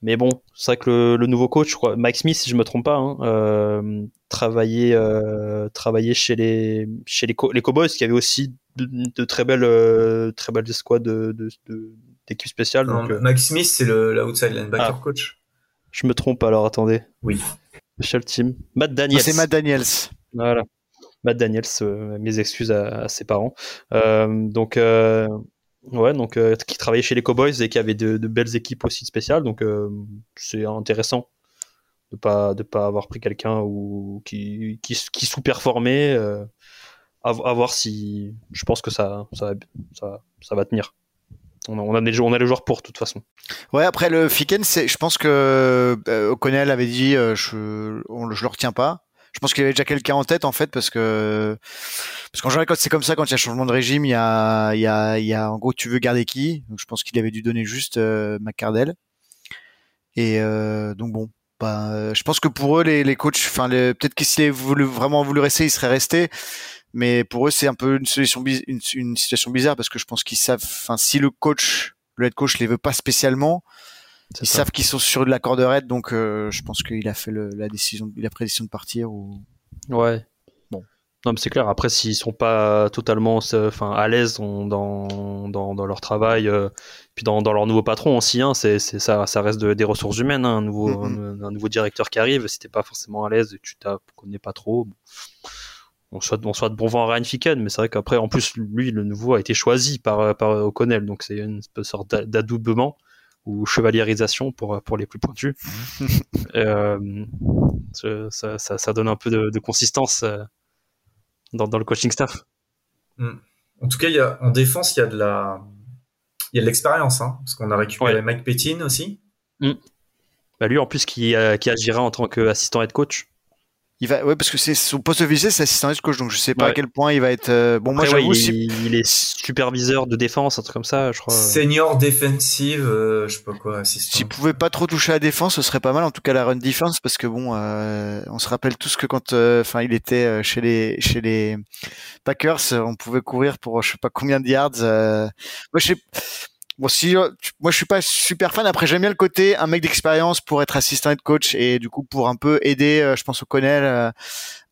Mais bon, c'est vrai que le, le nouveau coach, Mike Smith, si je me trompe pas, hein, euh, travaillait, euh, travaillait chez les, chez les, Co- les Cowboys, qui avaient aussi de, de très belles, euh, très belles squads de, de, de- d'équipes spéciales. Non, Donc, euh, Max Smith, c'est le l'outside linebacker Ah. coach. je me trompe alors, attendez. Oui. Special team. Matt Daniels. C'est Matt Daniels. Voilà. Matt Daniels, euh, mes excuses à, à ses parents. Euh, donc, euh, ouais, donc euh, qui travaillait chez les Cowboys et qui avait de, de belles équipes aussi spéciales. Donc, euh, c'est intéressant de pas de pas avoir pris quelqu'un ou qui qui, qui sous-performait. À, voir si, je pense que ça ça ça, va tenir. On a, on a les joueurs pour de toute façon. Ouais, après le c'est, je pense que euh, O'Connell avait dit, euh, je, on, je le retiens pas. Je pense qu'il avait déjà quelqu'un en tête en fait parce que parce qu'en général quand c'est comme ça quand il y a changement de régime il y a il y a en gros tu veux garder qui? Je pense qu'il avait dû donner juste euh, McCardell et euh, donc bon bah, euh, je pense que pour eux les, les coachs enfin peut-être que s'ils vraiment voulu rester ils seraient restés mais pour eux c'est un peu une solution biz- une, une situation bizarre parce que je pense qu'ils savent enfin si le coach le head coach les veut pas spécialement ils ça. savent qu'ils sont sur de la corde raide, donc euh, je pense qu'il a fait le, la décision, il a pris la décision de partir. Ou... Ouais. Bon. Non, mais c'est clair. Après, s'ils sont pas totalement, euh, enfin, à l'aise dans, dans, leur travail, euh, puis dans, dans leur nouveau patron aussi, hein, c'est, c'est ça, ça reste de- des ressources humaines. hein, un nouveau, un, un nouveau directeur qui arrive, si t'es pas forcément à l'aise tu ne connais pas trop, bon, on souhaite, on souhaite bon vent à Ryan Ficken, mais c'est vrai qu'après, en plus, lui, le nouveau a été choisi par, par O'Connell, donc c'est une sorte d'a- d'adoubement ou chevaliérisation pour, pour les plus pointus. [laughs] Euh, ça, ça, donne un peu de, de consistance euh, dans, dans le coaching staff. En tout cas, il y a, en défense, il y a de la, il y a de l'expérience, hein, parce qu'on a récupéré Ouais. Mike Pettin aussi. Bah, lui, en plus, qui, euh, qui agira en tant qu'assistant head coach. Il va, ouais, parce que c'est son poste officiel, c'est assistant head coach, donc je sais pas Ouais. à quel point il va être. euh, Bon, moi, ouais, j'avoue, il, si, est, il est superviseur de défense, un truc comme ça, je crois. Senior defensive, euh, je sais pas quoi, assistant. s'il pouvait pas trop toucher à la défense, ce serait pas mal. En tout cas, la run defense, parce que bon, euh, on se rappelle tous que quand, euh, enfin, il était euh, chez les chez les Packers, on pouvait courir pour je sais pas combien de yards. euh. Moi, je sais. Bon, si, euh, tu- moi, je suis pas super fan. Après, j'aime bien le côté un mec d'expérience pour être assistant head coach et du coup pour un peu aider, euh, je pense au Connell euh,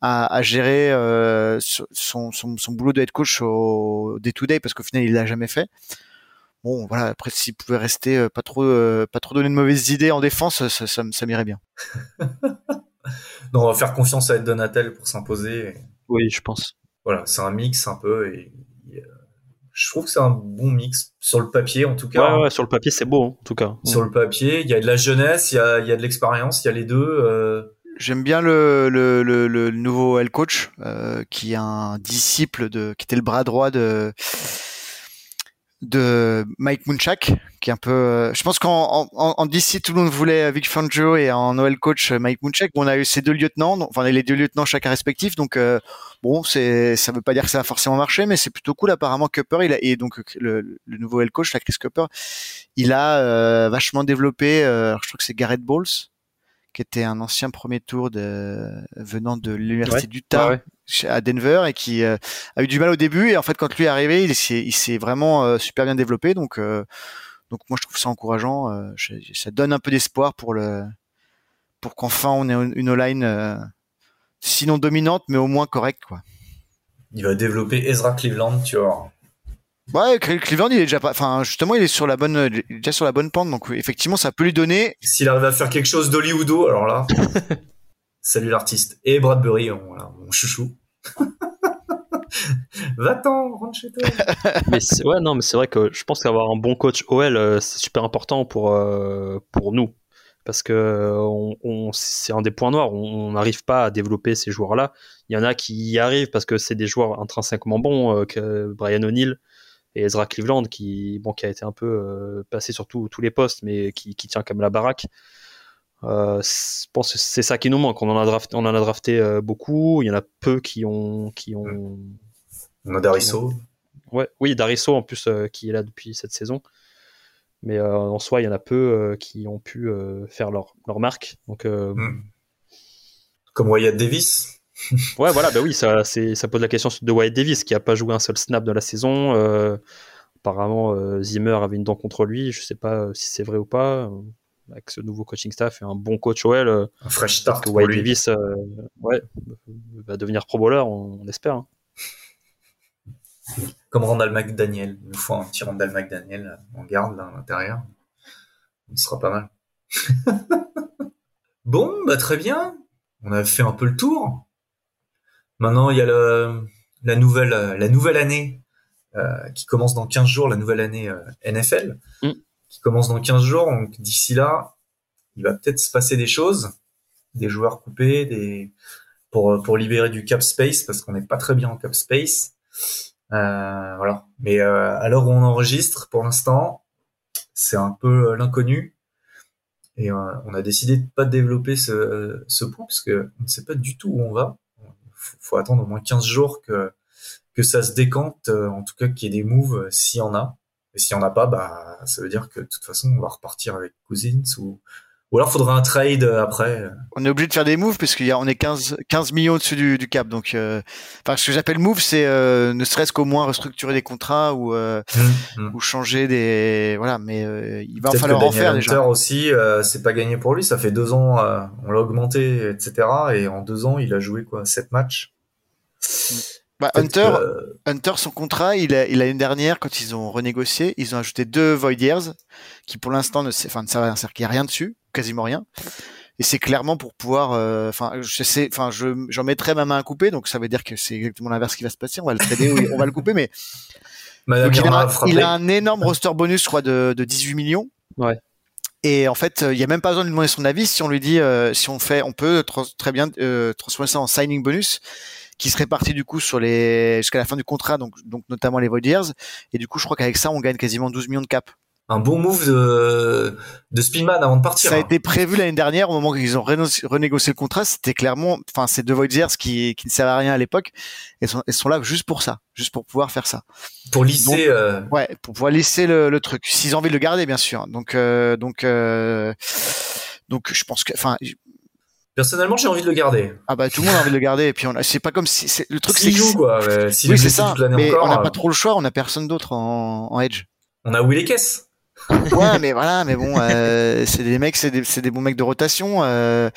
à, à gérer euh, son, son, son boulot de head coach au day to day parce qu'au final, il l'a jamais fait. Bon, voilà. Après, s'il pouvait rester euh, pas trop, euh, pas trop donner de mauvaises idées en défense, ça, ça, ça m'irait bien. [laughs] Non, on va faire confiance à Ed Donatel pour s'imposer. Oui, je pense. Voilà, c'est un mix un peu et, et, je trouve que c'est un bon mix sur le papier en tout cas. Ouais, ouais sur le papier c'est beau en tout cas. Sur le papier, il y a de la jeunesse, il y a, il y a de l'expérience, il y a les deux. Euh... J'aime bien le, le, le, le, nouveau head coach euh, qui est un disciple de qui était le bras droit de de Mike Munchak, qui est un peu. euh, Je pense qu'en en, en DC, tout le monde voulait Vic Fangio et en Noël coach euh, Mike Munchak. Bon, on a eu ces deux lieutenants, enfin les deux lieutenants chacun respectif. Donc euh, bon, c'est ça veut pas dire que ça a forcément marché, mais c'est plutôt cool. Apparemment, Cooper, il a et donc le, le nouveau head coach, là, Chris Cooper, il a euh, vachement développé. euh, alors, je trouve que c'est Garrett Bowles, qui était un ancien premier tour de venant de l'université Ouais. d'Utah Ouais, à Denver et qui euh, a eu du mal au début. Et en fait quand lui est arrivé il s'est il s'est vraiment euh, super bien développé. Donc euh, donc moi je trouve ça encourageant. Euh, je- ça donne un peu d'espoir pour le pour qu'enfin on ait une O-line euh, sinon dominante mais au moins correcte quoi. Il va développer Ezra Cleveland, tu vois. ouais Cle- Cleveland il est déjà pas enfin justement il est sur la bonne déjà sur la bonne pente. Donc effectivement ça peut lui donner S'il arrive à faire quelque chose d'Hollywoodo, alors là, [laughs] salut l'artiste. Et Bradbury, mon chouchou. [laughs] Va-t'en, rentre chez toi. [laughs] mais ouais, non, mais c'est vrai que je pense qu'avoir un bon coach OL, euh, c'est super important pour, euh, pour nous. Parce que c'est un des points noirs. On n'arrive pas à développer ces joueurs-là. Il y en a qui y arrivent parce que c'est des joueurs intrinsèquement bons, euh, que Brian O'Neill et Ezra Cleveland, qui, bon, qui a été un peu passé sur tous les postes, mais qui, qui tient comme la baraque. Euh, je pense que c'est ça qui nous manque. On en a drafté, on en a drafté euh, beaucoup. Il y en a peu qui ont, qui ont, On a Darisso. Ouais, oui, Darisso en plus euh, qui est là depuis cette saison. Mais en soi, il y en a peu qui ont pu faire leur, leur marque. Donc, Mm. Comme Wyatt Davis. [laughs] ouais, voilà, bah oui, ça, ça pose la question de Wyatt Davis qui a pas joué un seul snap de la saison. Apparemment, Zimmer avait une dent contre lui. Je sais pas si c'est vrai ou pas. Euh, Avec ce nouveau coaching staff et un bon coach OL, euh, Un fresh start que. Davis, euh, ouais, va devenir pro bowler, on, on espère. hein. Comme Randall McDaniel. Il nous faut un petit Randall McDaniel en garde, là, à l'intérieur. Ce sera pas mal. [laughs] bon, bah, très bien. On a fait un peu le tour. Maintenant, il y a le, la nouvelle, euh, la nouvelle année, euh, qui commence dans 15 jours, la nouvelle année euh, NFL, Mm. Qui commence dans 15 jours. Donc, d'ici là, il va peut-être se passer des choses, des joueurs coupés, des, pour, pour libérer du cap space, parce qu'on n'est pas très bien en cap space. Euh, voilà. Mais euh, à l'heure où on enregistre, pour l'instant, c'est un peu euh, l'inconnu. Et euh, on a décidé de pas développer ce, ce point parce que on ne sait pas du tout où on va. Faut, faut attendre au moins 15 jours que que ça se décante, euh, en tout cas qu'il y ait des moves euh, s'il y en a. Et s'il y en a pas, bah ça veut dire que de toute façon on va repartir avec Cousins ou ou alors faudra un trade euh, après. on est obligé de faire des moves parce qu'il y a on est 15 15 millions au-dessus du, du cap donc euh, enfin ce que j'appelle move c'est euh, ne serait-ce qu'au moins restructurer des contrats ou euh, Mm. ou changer des voilà mais il va Peut-être falloir en faire déjà aussi, c'est pas gagné pour lui. Ça fait deux ans, on l'a augmenté, etc. Et en deux ans, il a joué quoi, sept matchs. Bah, Hunter que, euh, Hunter son contrat il a il l'année dernière quand ils ont renégocié ils ont ajouté deux void years qui pour l'instant ne enfin ne servent à rien c'est-à-dire qu'il y a rien dessus quasiment rien et c'est clairement pour pouvoir euh, enfin je sais enfin je j'en mettrai ma main à couper donc ça veut dire que c'est exactement l'inverse qui va se passer on va le trader ou on va le couper mais Donc, il, a, a frappé. il a un énorme roster bonus, je crois, de, de 18 millions. Ouais. Et en fait, euh, il y a même pas besoin de lui demander son avis si on lui dit, euh, si on fait, on peut trans- très bien euh, transformer ça en signing bonus, qui se répartit du coup sur les jusqu'à la fin du contrat, donc donc notamment les void years. Et du coup, je crois qu'avec ça, on gagne quasiment 12 millions de cap. Un bon move de, de Spillman avant de partir. Ça a hein. été prévu l'année dernière au moment qu'ils ont rené- renégocié le contrat. C'était clairement, enfin, ces deux void years qui qui ne servent à rien à l'époque, elles sont, elles sont là juste pour ça, juste pour pouvoir faire ça. Pour lisser. euh, Ouais, pour pouvoir laisser le, le truc. S'ils ont envie de le garder, bien sûr. Donc, euh, donc, euh, donc, je pense que, enfin, Personnellement, j'ai envie de le garder. ah bah tout le monde a envie de le garder. Et puis, on a- c'est pas comme si, c'est le truc, c'est joue, quoi. euh, S'il oui, est c'est ça. Mais encore. on n'a euh, pas trop le choix. On a personne d'autre en, en edge. On a Will Kess. Ouais, mais voilà, mais bon, euh, c'est des mecs, c'est des, c'est des bons mecs de rotation. Euh,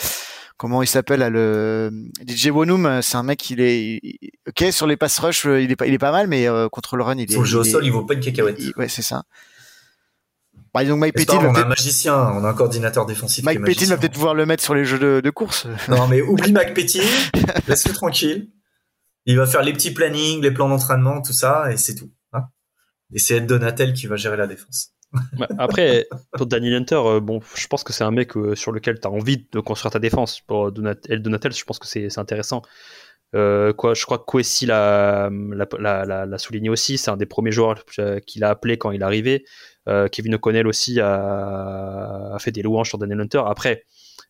comment il s'appelle le DJ Wonum C'est un mec, il est, il- ok, sur les pass rush, euh, il est pas, il est pas mal, mais euh, contre le run, il est. Sur le jeu au sol, il vaut pas une cacahuète. il- ouais, c'est ça. Bah, donc Mike on a un magicien, on a un coordinateur défensif. Mike qui est Pettin va peut-être pouvoir le mettre sur les jeux de, de course. Non, mais [laughs] oublie Mike Pettin, laisse-le tranquille. Il va faire les petits plannings, les plans d'entraînement, tout ça, et c'est tout. hein. et c'est Ed Donatel qui va gérer la défense. Après, pour Daniel Hunter, euh, bon, je pense que c'est un mec euh, sur lequel tu as envie de construire ta défense. Pour El Donatel, je pense que c'est c'est intéressant. Euh, quoi, je crois que Kwesi l'a l'a- l'a- l'a- l'a souligné aussi. C'est un des premiers joueurs qu'il a appelé quand il est arrivé. Euh, Kevin O'Connell aussi a, a fait des louanges sur Daniel Hunter. Après,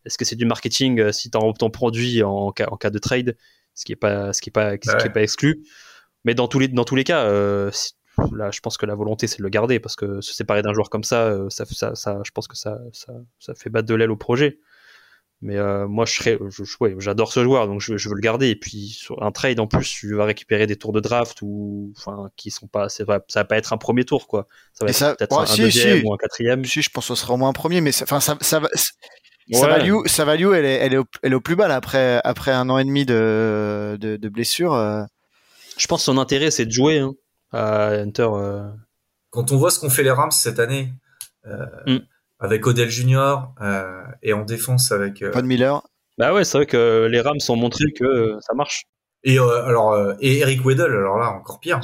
est-ce que c'est du marketing euh, si tu ton produit en cas, en cas de trade, ce qui est pas, ce qui est pas, ce qui est pas exclu. Mais dans tous les, dans tous les cas, euh, là, je pense que la volonté, c'est de le garder parce que se séparer d'un joueur comme ça, euh, ça, ça, ça, je pense que ça, ça, ça fait battre de l'aile au projet. Mais euh, moi, je serais, je, je- ouais, j'adore ce joueur, donc je, je veux le garder. Et puis sur un trade en plus, tu vas récupérer des tours de draft ou, enfin, qui sont pas, c'est pas- ça va pas être un premier tour, quoi. Ça va Et être ça- peut-être ouais, un, si, deuxième si. ou un quatrième. Si, je pense que ce sera au moins un premier, mais ça, enfin, ça, ça, va- sa Ouais. value, sa value, elle est, elle est, au, elle est au plus bas là, après, après un an et demi de, de, de blessure. euh. Je pense que son intérêt, c'est de jouer hein, à Hunter. euh, Quand on voit ce qu'ont fait les Rams cette année, euh, Mm. Avec Odell Junior, euh, et en défense avec... euh, Von Miller. Bah ouais, c'est vrai que les Rams ont montré que euh, ça marche. Et euh, alors euh, et Eric Weddle, alors là encore pire.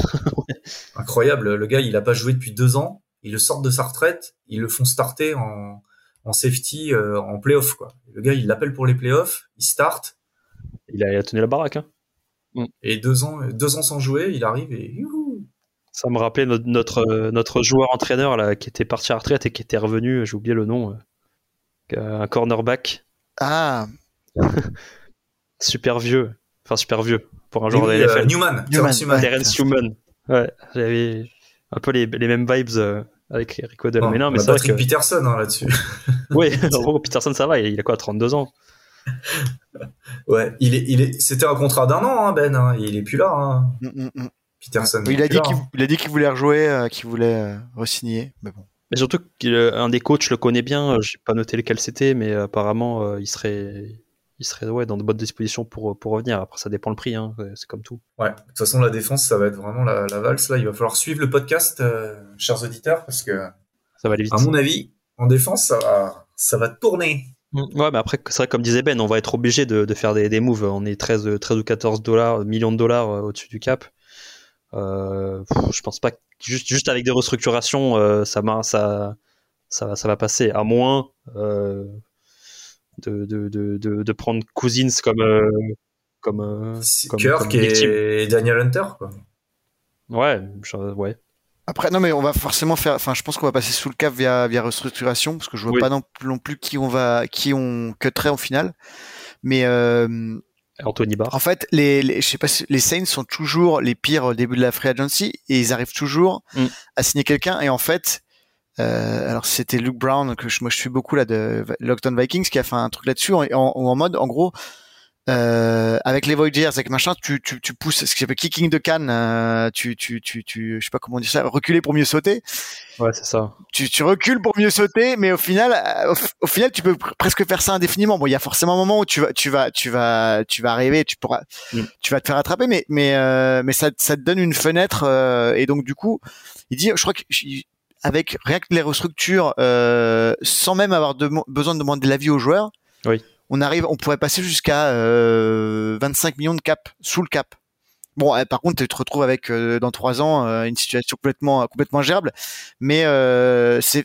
[laughs] Incroyable, le gars il a pas joué depuis deux ans, ils le sortent de sa retraite, ils le font starter en, en safety euh, en playoff quoi. Le gars il l'appelle pour les playoffs, il start Il a, il a tenu la baraque. Hein. et deux ans deux ans sans jouer, il arrive et youhou. Ça me rappelait notre, notre, euh, notre joueur entraîneur là, qui était parti à la retraite et qui était revenu, j'ai oublié le nom, euh, un cornerback Ah, [laughs] super vieux, enfin super vieux pour un joueur de euh, NFL. Newman, Newman, Newman. ouais. Terrence Newman. Ouais, j'avais un peu les, les mêmes vibes euh, avec Eric Weddle. Non, mais non, mais c'est vrai que. Peterson hein, là-dessus. [laughs] Oui, en gros, Peterson, ça va, il a quoi, 32 ans Ouais, il est, il est, c'était un contrat d'un an, hein, Ben. hein, il est plus là. Hein. Mm, mm, mm. Peterson. il, a dit qu'il il a dit qu'il voulait rejouer, euh, qu'il voulait euh, re-signer. Mais bon. Mais surtout qu'un des coachs le connaît bien, euh, j'ai pas noté lequel c'était, mais euh, apparemment, euh, il serait. Il serait ouais, dans de bonnes dispositions pour, pour revenir. Après, ça dépend le prix, hein, c'est comme tout. Ouais, de toute façon, la défense, ça va être vraiment la, la valse. Là, il va falloir suivre le podcast, euh, chers auditeurs, parce que, Ça va aller vite. à mon avis, en défense, ça va, ça va tourner. Mm. Ouais, mais après, c'est vrai, comme disait Ben, on va être obligé de, de faire des, des moves. On est 13, 13 ou 14 dollars, millions de dollars euh, au-dessus du cap. Euh, je pense pas que juste, juste avec des restructurations, euh, ça, ça, ça, va- ça va passer. À moins euh, de, de, de, de, de prendre Cousins comme. euh, comme, comme, Kirk comme et Daniel Hunter, quoi. Ouais, je- ouais. Après, non, mais on va forcément faire. Enfin, je pense qu'on va passer sous le cap via, via restructuration, parce que je vois Oui. pas non, non plus qui on va, qui on cutterait en finale. Mais euh, Anthony Barr. en fait, les, les, je sais pas, les Saints sont toujours les pires au début de la free agency et ils arrivent toujours Mm. à signer quelqu'un. Et en fait, euh, alors c'était Luke Brown que je, moi je suis beaucoup là de Lockdown Vikings qui a fait un truc là-dessus en, en, en mode, en gros. Euh, avec les Voyagers, avec machin, tu, tu, tu pousses ce qui s'appelle kicking de canne, euh, tu, tu, tu, tu, je sais pas comment dire ça, reculer pour mieux sauter Ouais, c'est ça. tu, tu recules pour mieux sauter, mais au final, euh, au, final, tu peux pr- presque faire ça indéfiniment. Bon, il y a forcément un moment où tu vas, tu vas, tu vas, tu vas arriver, tu pourras, Mm. tu vas te faire attraper, mais, mais, euh, mais ça, ça te donne une fenêtre. euh, et donc, du coup, il dit, je crois que avec rien que les restructures, euh, sans même avoir de- besoin de demander l'avis aux joueurs, Oui. On arrive, on pourrait passer jusqu'à euh, 25 millions de cap sous le cap. Bon, euh, par contre, tu te retrouves avec euh, dans trois ans euh, une situation complètement complètement gérable, mais euh, c'est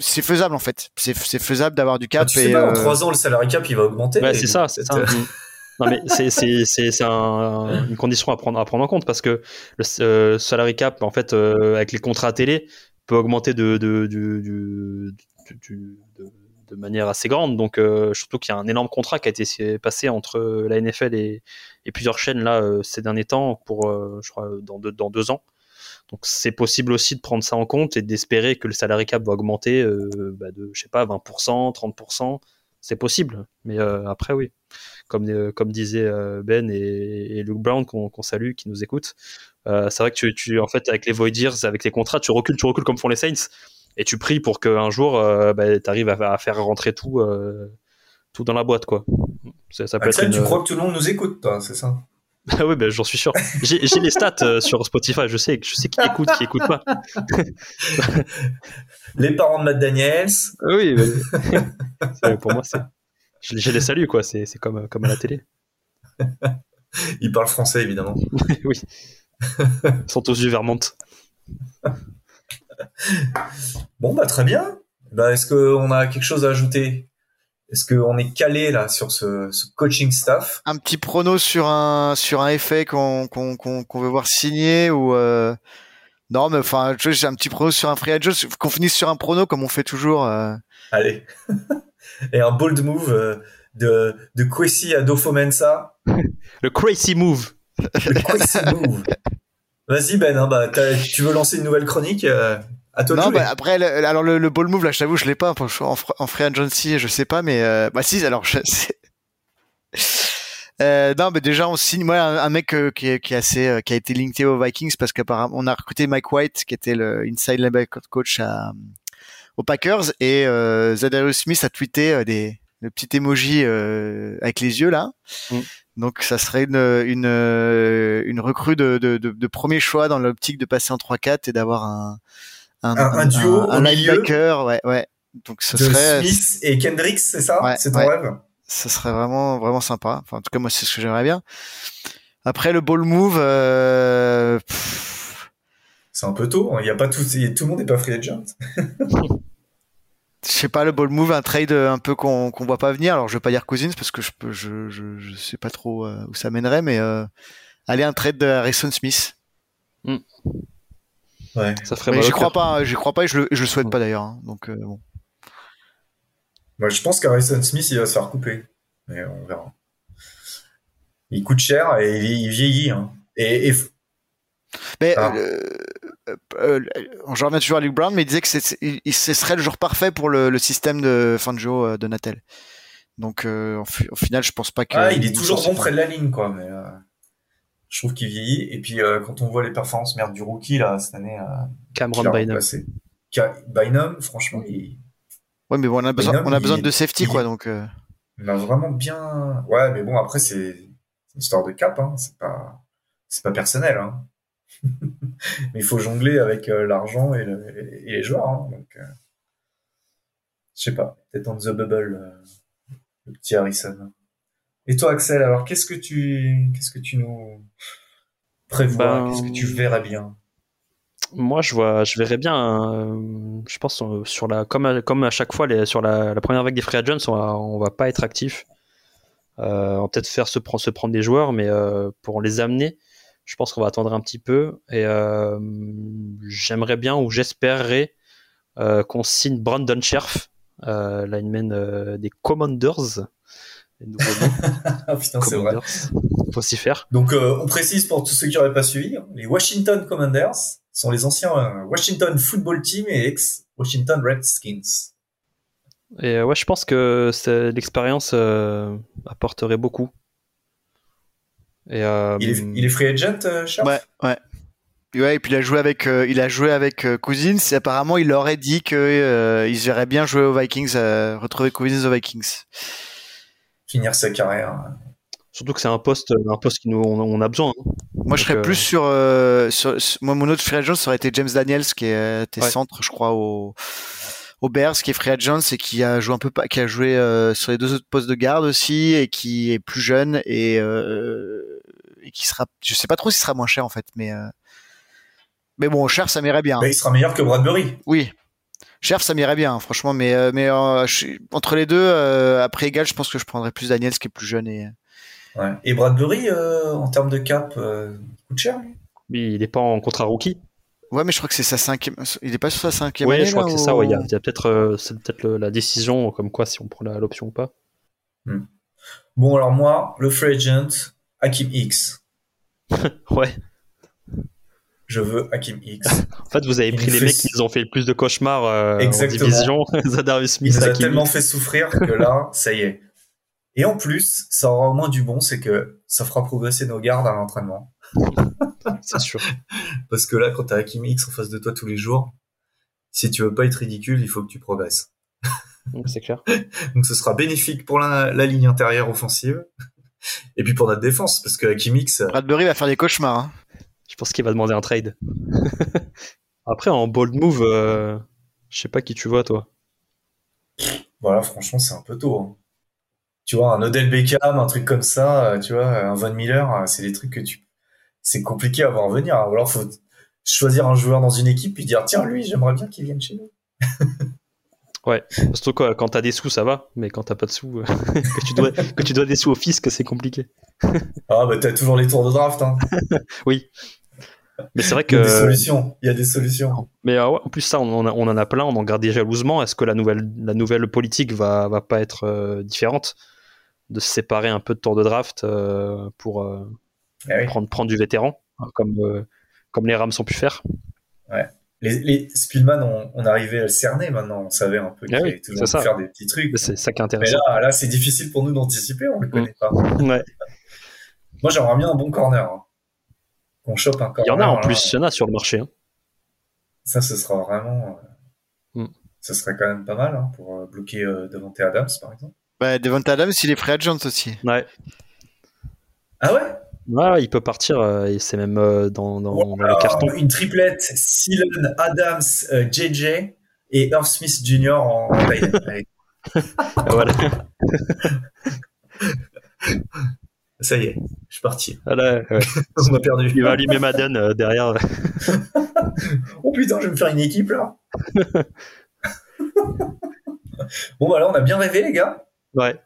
c'est faisable en fait. C'est faisable d'avoir du cap tu sais et pas, en euh, trois ans, le salary cap, il va augmenter. C'est ça, c'est ça. euh. [laughs] Non mais c'est c'est c'est c'est un- une condition à prendre à prendre en compte parce que le euh, salary cap en fait euh, avec les contrats télé peut augmenter de de du, du- du- du- de, de manière assez grande. Donc euh, surtout qu'il y a un énorme contrat qui a été passé entre la NFL et, plusieurs chaînes là euh, ces derniers temps pour euh, je crois dans deux, ans. Donc c'est possible aussi de prendre ça en compte et d'espérer que le salary cap va augmenter euh, bah, de je sais pas 20% 30% c'est possible mais euh, après oui. Comme, euh, euh, Ben et, Luke Brown qu'on salue, qui nous écoute. Euh, c'est vrai que tu, tu, en fait, avec les Voyagers, avec les contrats, tu recules, tu recules comme font les Saints, et tu pries pour qu'un jour, euh, bah, tu arrives à, à faire rentrer tout, euh, tout dans la boîte, quoi. Ça, ça peut Axel, être une... tu crois que tout le monde nous écoute, toi, c'est ça? [laughs] Ah oui, ben, j'en suis sûr. J'ai les stats euh, sur Spotify, je sais, je sais qui écoute, qui écoute pas. [laughs] les parents de Matt Daniels. Oui, [laughs] pour moi, c'est. Je, les salue, quoi. C'est comme, comme à la télé. Ils parlent français, évidemment. oui. Ils sont tous du Vermont. [laughs] bon, bah, très bien. Bah, Est-ce qu'on a quelque chose à ajouter? Est-ce qu'on est calé là sur ce, coaching staff? Un petit prono sur un sur un effet qu'on qu'on veut voir signer ou euh... non mais enfin j'ai un petit prono sur un free agent qu'on finisse sur un prono comme on fait toujours. Euh... Allez [laughs] et un bold move euh, de de Kwesi à Dofomensa. [laughs] Le crazy move. Le crazy move. Vas-y Ben, hein, bah, tu veux lancer une nouvelle chronique euh, non, bah, après, le, alors le, ball move, là, je t'avoue, je l'ai pas. En, en free agency, je sais pas, mais euh, bah si, alors je, euh, non, mais déjà on signe moi un, mec euh, qui, est, qui est assez euh, qui a été linké aux Vikings parce qu'apparemment on a recruté Mike White qui était le inside linebacker coach à, aux Packers et euh, Zadarius Smith a tweeté des le petit emoji avec les yeux là. Mm. Donc ça serait une une une recrue de, de, de, de premier choix dans l'optique de passer en 3-4 et d'avoir un un, duo un, linebacker, ouais, ouais. Donc ce de serait Smith et Kendricks, c'est ça? C'est ton rêve? Ce serait vraiment vraiment sympa. Enfin, en tout cas, moi, c'est ce que j'aimerais bien. Après le ball move, euh... c'est un peu tôt. Hein. Il y a pas tout, tout le monde n'est pas free agent. [laughs] je sais pas le ball move, un trade un peu qu'on qu'on voit pas venir. Alors je vais pas dire Cousins parce que je je je, je sais pas trop euh, où ça mènerait, mais euh, aller un trade de Harrison Smith. Mm. Ouais. Ça ferait J'y crois pas, j'y crois pas et je le, je le souhaite pas d'ailleurs. Hein. Donc euh, bon. Moi, je pense qu'Harrison Smith, il va se faire couper. Mais on verra. Il coûte cher et il, vieillit. Hein. Et, Mais ah. euh, euh, euh, je reviens toujours à Luke Brown, mais il disait que ce serait le jour parfait pour le, le système de Fangio de Natel. Donc au, final, je pense pas que. Ah, il est toujours bon près de la ligne, quoi. Mais je trouve qu'il vieillit. Et puis euh, quand on voit les performances merde du rookie là cette année, euh, Cameron Bynum. Bynum, franchement, il. Ouais, mais bon, on a besoin, on a besoin de safety quoi, donc. Euh. Il a vraiment bien. Ouais, mais bon après c'est une histoire de cap, hein. c'est pas c'est pas personnel. Hein. Mais il faut jongler avec l'argent et, les joueurs. Hein. Donc, je sais pas, peut-être dans the bubble, le petit Harrison. Et toi, Axel, alors qu'est-ce que tu, qu'est-ce que tu nous prévois? Ben, Qu'est-ce que tu verrais bien? Moi, je vois, je verrais bien. Euh, je pense euh, sur la, comme à, comme à chaque fois, les, sur la, première vague des free agents, on va, on va pas être actif. Euh, on va peut-être faire se, se prendre des joueurs, mais pour les amener, je pense qu'on va attendre un petit peu. Et j'aimerais bien ou j'espérerais qu'on signe Brandon Scherf, lineman des Commanders. Ah, [laughs] putain, c'est vrai. Faut s'y faire. Donc, euh, on précise pour tous ceux qui n'auraient pas suivi, hein, les Washington Commanders sont les anciens euh, Washington Football Team et ex-Washington Redskins. Et euh, ouais, je pense que l'expérience apporterait beaucoup. Et, il, est, il, est, free agent, Charles Ouais, ouais. Ouais, et puis il a joué avec, il a joué avec Cousins. Et apparemment, il aurait dit que il verrait bien jouer aux Vikings, retrouver Cousins aux Vikings finir sa carrière. Surtout que c'est un poste, un poste qui nous on, a besoin. Hein. Moi, je serais plus euh, sur, sur, moi mon autre free agent ça aurait été James Daniels qui était centre, je crois au au Bears, qui est free agent et qui a joué un peu qui a joué euh, sur les deux autres postes de garde aussi et qui est plus jeune et, euh, et qui sera, je sais pas trop s'il sera moins cher en fait, mais mais bon, cher ça m'irait bien. Mais il sera meilleur que Bradbury. Oui, Cher, ça m'irait bien, franchement, mais, euh, mais euh, entre les deux, euh, après égal, je pense que je prendrais plus Daniels qui est plus jeune. Et, ouais. et Bradbury, en termes de cap, coûte cher lui? Il n'est pas en contrat rookie. Ouais, mais je crois que c'est sa cinquième. Il n'est pas sur sa cinquième ouais, année. je crois que c'est ça. Ouais. Il y a, peut-être, c'est peut-être la décision, comme quoi si on prend l'option ou pas. Hmm. Bon, alors moi, le free agent, Hakim X. [laughs] ouais je veux Hakim X. [laughs] en fait, vous avez pris les mecs qui nous ont fait le plus de cauchemars euh, en division. [laughs] Zadarius Smith, Il nous a tellement fait souffrir que là, ça y est. Et en plus, ça aura au moins du bon, c'est que ça fera progresser nos gardes à l'entraînement. c'est sûr. Parce que là, quand t'as Hakim X en face de toi tous les jours, si tu veux pas être ridicule, il faut que tu progresses. c'est clair. Donc ce sera bénéfique pour la, la ligne intérieure offensive Et puis pour notre défense, parce que Kimix. Bradbury va faire des cauchemars. Hein. Je pense qu'il va demander un trade. [laughs] Après, en bold move, euh, je sais pas qui tu vois, toi. Voilà, franchement, c'est un peu tôt. Hein. Tu vois, un Odell Beckham, un truc comme ça, euh, tu vois, un Von Miller, euh, c'est des trucs que tu. C'est compliqué à voir venir. Ou alors, faut choisir un joueur dans une équipe puis dire tiens, lui, j'aimerais bien qu'il vienne chez nous. [laughs] Ouais, surtout quoi, quand t'as des sous, ça va, mais quand t'as pas de sous, euh, [laughs] que, tu dois, que tu dois des sous au fisc, c'est compliqué. [laughs] ah, bah t'as toujours les tours de draft. Hein. [laughs] oui. Mais c'est vrai que. Il y a des solutions. Il y a des solutions. Mais euh, ouais, en plus, ça, on en, a, on en a plein, on en garde jalousement. Est-ce que la nouvelle, la nouvelle politique va, va pas être euh, différente? De se séparer un peu de tours de draft euh, pour Ah oui. prendre, prendre du vétéran, comme, comme les Rams ont pu faire Les, les Spielman, on, on arrivait à le cerner maintenant. On savait un peu qu'il Ah oui, allait toujours faire des petits trucs. Mais C'est ça qui est Mais intéressant. là, là c'est difficile pour nous d'anticiper, on le connaît pas. Ouais. Moi, j'aimerais bien un bon corner. hein. Qu'on chope un Il y corner. en a en là. plus, il y en a sur le marché. hein. Ça, ce sera vraiment. euh, Mm. Ce serait quand même pas mal hein, pour euh, bloquer euh, Devante Adams, par exemple. Bah, Devonta Adams, il est free agent aussi. Ouais. Ah ouais? Ouais, il peut partir, euh, et c'est même euh, dans, dans, dans les Alors, cartons. Une triplette, Sealan, Adams, euh, JJ et Irv Smith Jr. en. [laughs] Allez, Voilà. [laughs] Ça y est, je suis parti. Voilà, ouais. [laughs] On m'a perdu. Il va allumer Madden euh, derrière. Oh putain, je vais me faire une équipe là. bon, bah là, on a bien rêvé, les gars. Ouais.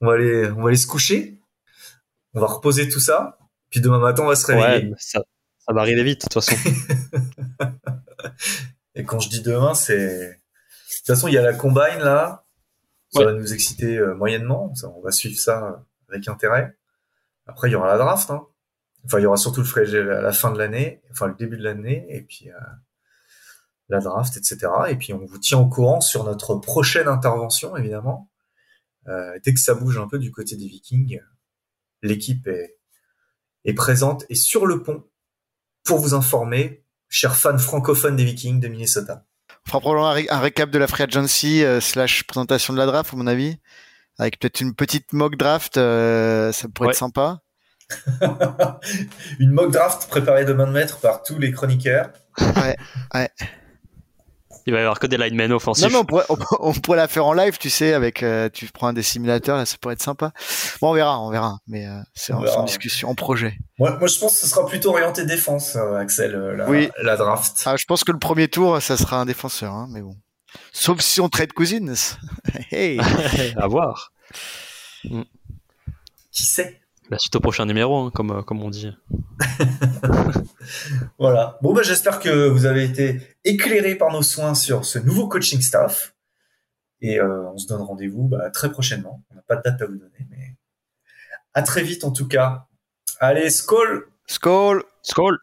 On va aller, on va aller se coucher. On va reposer tout ça. Puis demain matin, on va se réveiller. Ouais, mais ça, ça va arriver vite, de toute façon. [laughs] Et quand je dis demain, c'est. De toute façon, il y a la combine là. Ça Ouais. va nous exciter euh, moyennement. Ça, on va suivre ça euh, avec intérêt. Après, il y aura la draft. Hein. Enfin, il y aura surtout le free agent à la fin de l'année, enfin le début de l'année, et puis euh, la draft, etc. Et puis on vous tient au courant sur notre prochaine intervention, évidemment. Euh, dès que ça bouge un peu du côté des Vikings, l'équipe est, est présente et sur le pont pour vous informer, chers fans francophones des Vikings de Minnesota. On fera probablement un, ré- un récap de la free agency euh, slash présentation de la draft, à mon avis. Avec peut-être une petite mock draft, euh, ça pourrait Ouais. être sympa. [laughs] Une mock draft préparée de main de maître par tous les chroniqueurs. Il va y avoir que des linemen offensifs. Non, mais on pourrait, on, on pourrait la faire en live, tu sais, avec, euh, tu prends un des simulateurs, là, ça pourrait être sympa. Bon, on verra, on verra. Mais euh, c'est en, discussion, en projet. Moi, moi, je pense que ce sera plutôt orienté défense, euh, Axel, la, Oui. la draft. Ah, je pense que le premier tour, ça sera un défenseur, hein, mais bon. Sauf si on trade Cousins. [laughs] hey. [laughs] à voir. Qui sait? La suite au prochain numéro, hein, comme, euh, comme on dit. [laughs] Voilà. Bon, bah, j'espère que vous avez été éclairés par nos soins sur ce nouveau coaching staff. Et euh, on se donne rendez-vous bah, très prochainement. On n'a pas de date à vous donner, mais à très vite en tout cas. Allez, Skull Skull. Skull